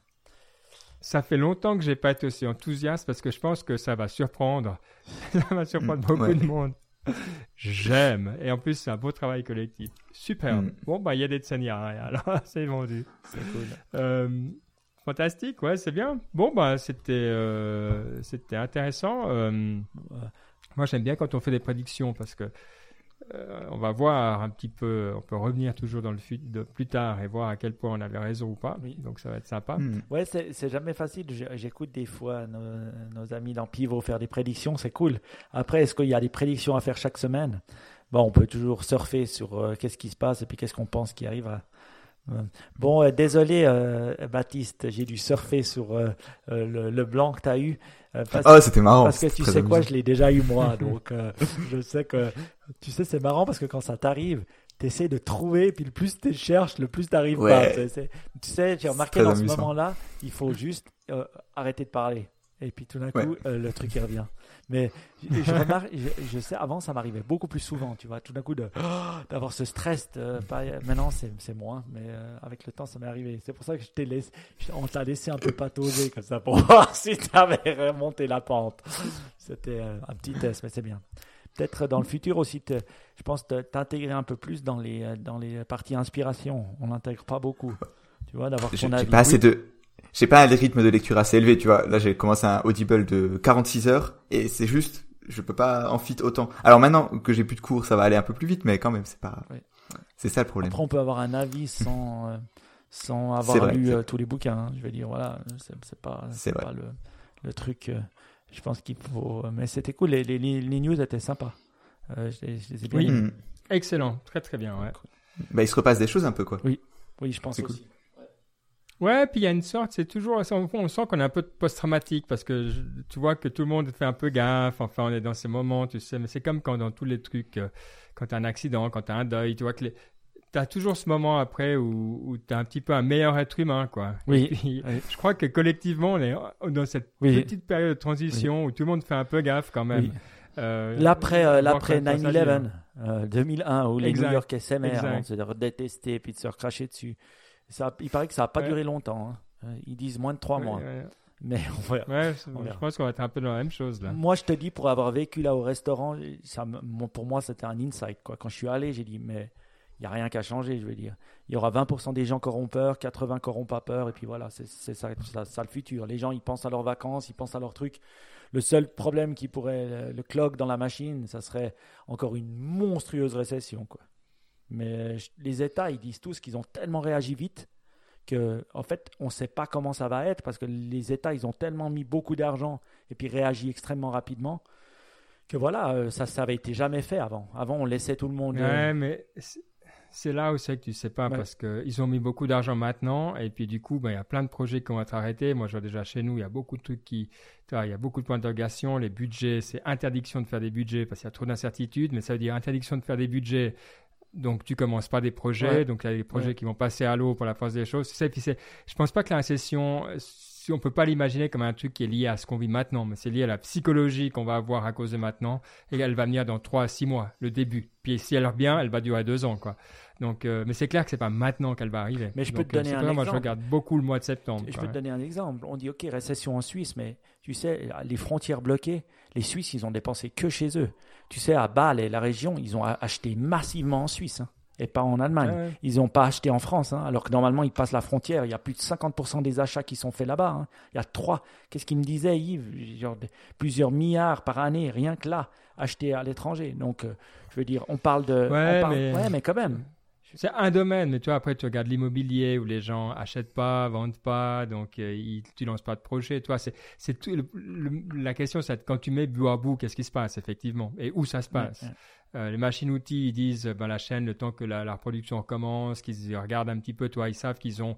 Ça fait longtemps que j'ai pas été aussi enthousiaste parce que je pense que ça va surprendre. ça va surprendre hmm. beaucoup de monde. J'aime. Et en plus, c'est un beau travail collectif. Super. Hmm. Bon, bah, il y a des alors c'est vendu. C'est cool. Euh, Fantastique, ouais, c'est bien. Bon, bah, c'était, euh, c'était intéressant. Euh, moi, j'aime bien quand on fait des prédictions parce que euh, on va voir un petit peu, on peut revenir toujours dans le de, plus tard et voir à quel point on avait raison ou pas. Oui. Donc, ça va être sympa. Hmm. Ouais, c'est, jamais facile. J'écoute des fois nos, amis dans Pivot faire des prédictions, c'est cool. Après, est-ce qu'il y a des prédictions à faire chaque semaine? Bon, on peut toujours surfer sur qu'est-ce qui se passe et puis qu'est-ce qu'on pense qui arrive à Bon, euh, désolé euh, Baptiste, j'ai dû surfer sur euh, le, blanc que tu as eu. ah, c'était marrant. Parce que tu sais quoi, je l'ai déjà eu moi. donc, je sais que. Tu sais, c'est marrant parce que quand ça t'arrive, tu essaies de trouver, puis le plus tu cherches, le plus tu n'arrives pas. Tu sais, j'ai remarqué dans ce moment-là, il faut juste arrêter de parler. Et puis tout d'un coup, le truc il revient. Mais je, remarque, je, sais, avant, ça m'arrivait beaucoup plus souvent, tu vois, tout d'un coup d'avoir ce stress. maintenant, c'est moins, mais euh, avec le temps, ça m'est arrivé. C'est pour ça que je t'ai laissé, on t'a laissé un peu patauger comme ça pour voir si tu avais remonté la pente. C'était euh, un petit test, mais c'est bien. Peut-être dans le futur aussi, je pense t'intégrer un peu plus dans les, euh, dans les parties inspiration. On n'intègre pas beaucoup. Tu vois, d'avoir ton avis. Pas assez de j'ai pas un rythme de lecture assez élevé, tu vois. Là, j'ai commencé un Audible de 46 heures et c'est juste, je peux pas en fit autant. Alors maintenant que j'ai plus de cours, ça va aller un peu plus vite, mais quand même, c'est pas. C'est ça le problème. Après, on peut avoir un avis sans euh, sans avoir lu euh, tous les bouquins. Hein. Je vais dire, voilà, c'est pas c'est pas le, le truc. Euh, je pense qu'il faut. Mais c'était cool. Les, les, les, news étaient sympas. je, les ai bien. Oui, excellent, très très bien. Ouais. Bah, il se repasse des choses un peu, quoi. Oui, oui, je pense aussi. Ouais, puis il y a une sorte, c'est toujours, on sent qu'on est un peu post-traumatique parce que tu vois que tout le monde fait un peu gaffe, enfin on est dans ces moments, tu sais, mais c'est comme quand dans tous les trucs, euh, quand tu as un accident, quand tu as un deuil, tu vois que tu as toujours ce moment après où, où tu as un petit peu un meilleur être humain, quoi. Oui. Je crois que collectivement, on est dans cette petite période de transition où tout le monde fait un peu gaffe quand même. Euh, l'après euh, l'après 9-11, 2001, où les New Yorkais s'aimaient, on se détester puis de se recracher dessus il paraît que ça n'a pas duré longtemps. Hein. Euh, ils disent moins de trois mois. Mais on je pense qu'on va être un peu dans la même chose là. Moi, je te dis, pour avoir vécu là au restaurant, ça, pour moi, c'était un insight. Quoi. Quand je suis allé, j'ai dit, mais Il n'y a rien qu'à changer, je veux dire. Il y aura 20% des gens qui auront peur, 80 qui n'auront pas peur, et puis voilà, c'est ça, ça, le futur. Les gens, ils pensent à leurs vacances, ils pensent à leurs trucs. Le seul problème qui pourrait le clock dans la machine, ça serait encore une monstrueuse récession, quoi. Mais les États, ils disent tous qu'ils ont tellement réagi vite que, en fait, on ne sait pas comment ça va être parce que les États, ils ont tellement mis beaucoup d'argent et puis réagi extrêmement rapidement que voilà, euh, ça, ça avait été jamais fait avant. Avant, on laissait tout le monde. Ouais, euh, mais c'est là où c'est que tu sais pas parce qu'ils ont mis beaucoup d'argent maintenant et puis du coup, ben, il y a plein de projets qui vont être arrêtés. Moi, je vois déjà chez nous, il y a beaucoup de trucs qui. il y a beaucoup de points d'interrogation. Les budgets, c'est interdiction de faire des budgets parce qu'il y a trop d'incertitudes, mais ça veut dire interdiction de faire des budgets donc tu commences pas des projets, donc il y a des projets qui vont passer à l'eau pour la force des choses. C'est, je pense pas que la récession, si on peut pas l'imaginer comme un truc qui est lié à ce qu'on vit maintenant, mais c'est lié à la psychologie qu'on va avoir à cause de maintenant, et elle va venir dans trois à six mois, le début. Puis si elle revient, elle va durer deux ans, quoi. Donc, euh, mais c'est clair que c'est pas maintenant qu'elle va arriver. Mais je peux te donner euh, un exemple. Moi, je regarde beaucoup le mois de septembre. Je peux te donner un exemple. On dit ok récession en Suisse, mais tu sais les frontières bloquées, les Suisses ils ont dépensé que chez eux. Tu sais à Bâle et la région, ils ont acheté massivement en Suisse. Hein et pas en Allemagne. Ils n'ont pas acheté en France, hein, alors que normalement ils passent la frontière. Il y a plus de 50% des achats qui sont faits là-bas. Hein. Il y a trois. Qu'est-ce qu'il me disait Yves? Genre, Plusieurs milliards par année, rien que là, achetés à l'étranger. Donc, euh, je veux dire, on parle de. Ouais, mais... ouais mais quand même. C'est un domaine, mais tu vois, après, tu regardes l'immobilier où les gens achètent pas, vendent pas, donc euh, ils, tu lances pas de projet. Toi, c'est, c'est tout, la question, c'est quand tu mets bout à bout, qu'est-ce qui se passe, effectivement, et où ça se passe? Euh, les machines-outils, ils disent, ben, la chaîne, le temps que la, la production recommence, qu'ils regardent un petit peu, toi, ils savent qu'ils ont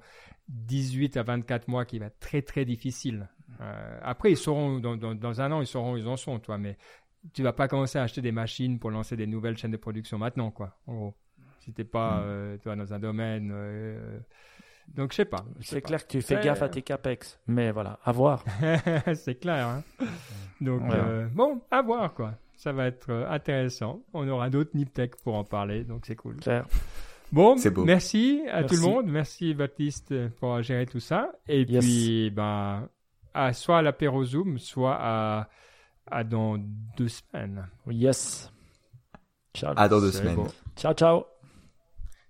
18 à 24 mois qui va être très, très difficile. Euh, après, ils sauront, dans, dans, dans, un an, ils sauront où ils en sont, toi, mais tu vas pas commencer à acheter des machines pour lancer des nouvelles chaînes de production maintenant, quoi, en gros si t'es pas mm. euh, toi, dans un domaine. Donc je sais pas. C'est clair que tu fais gaffe à tes capex, mais voilà, à voir. c'est clair. Hein donc euh, bon, à voir quoi. Ça va être intéressant. On aura d'autres Niptech pour en parler, donc c'est cool. Clair. Bon, merci à tout le monde. Merci Baptiste pour gérer tout ça. Et puis, ben, à, soit à l'apéro Zoom, soit à, à dans deux semaines. Yes. Ciao. À dans deux semaines. Ciao, ciao.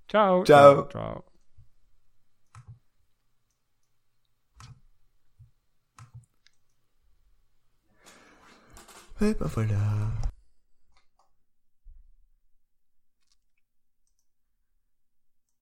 Ciao. Ciao. Ciao. Et ben voilà.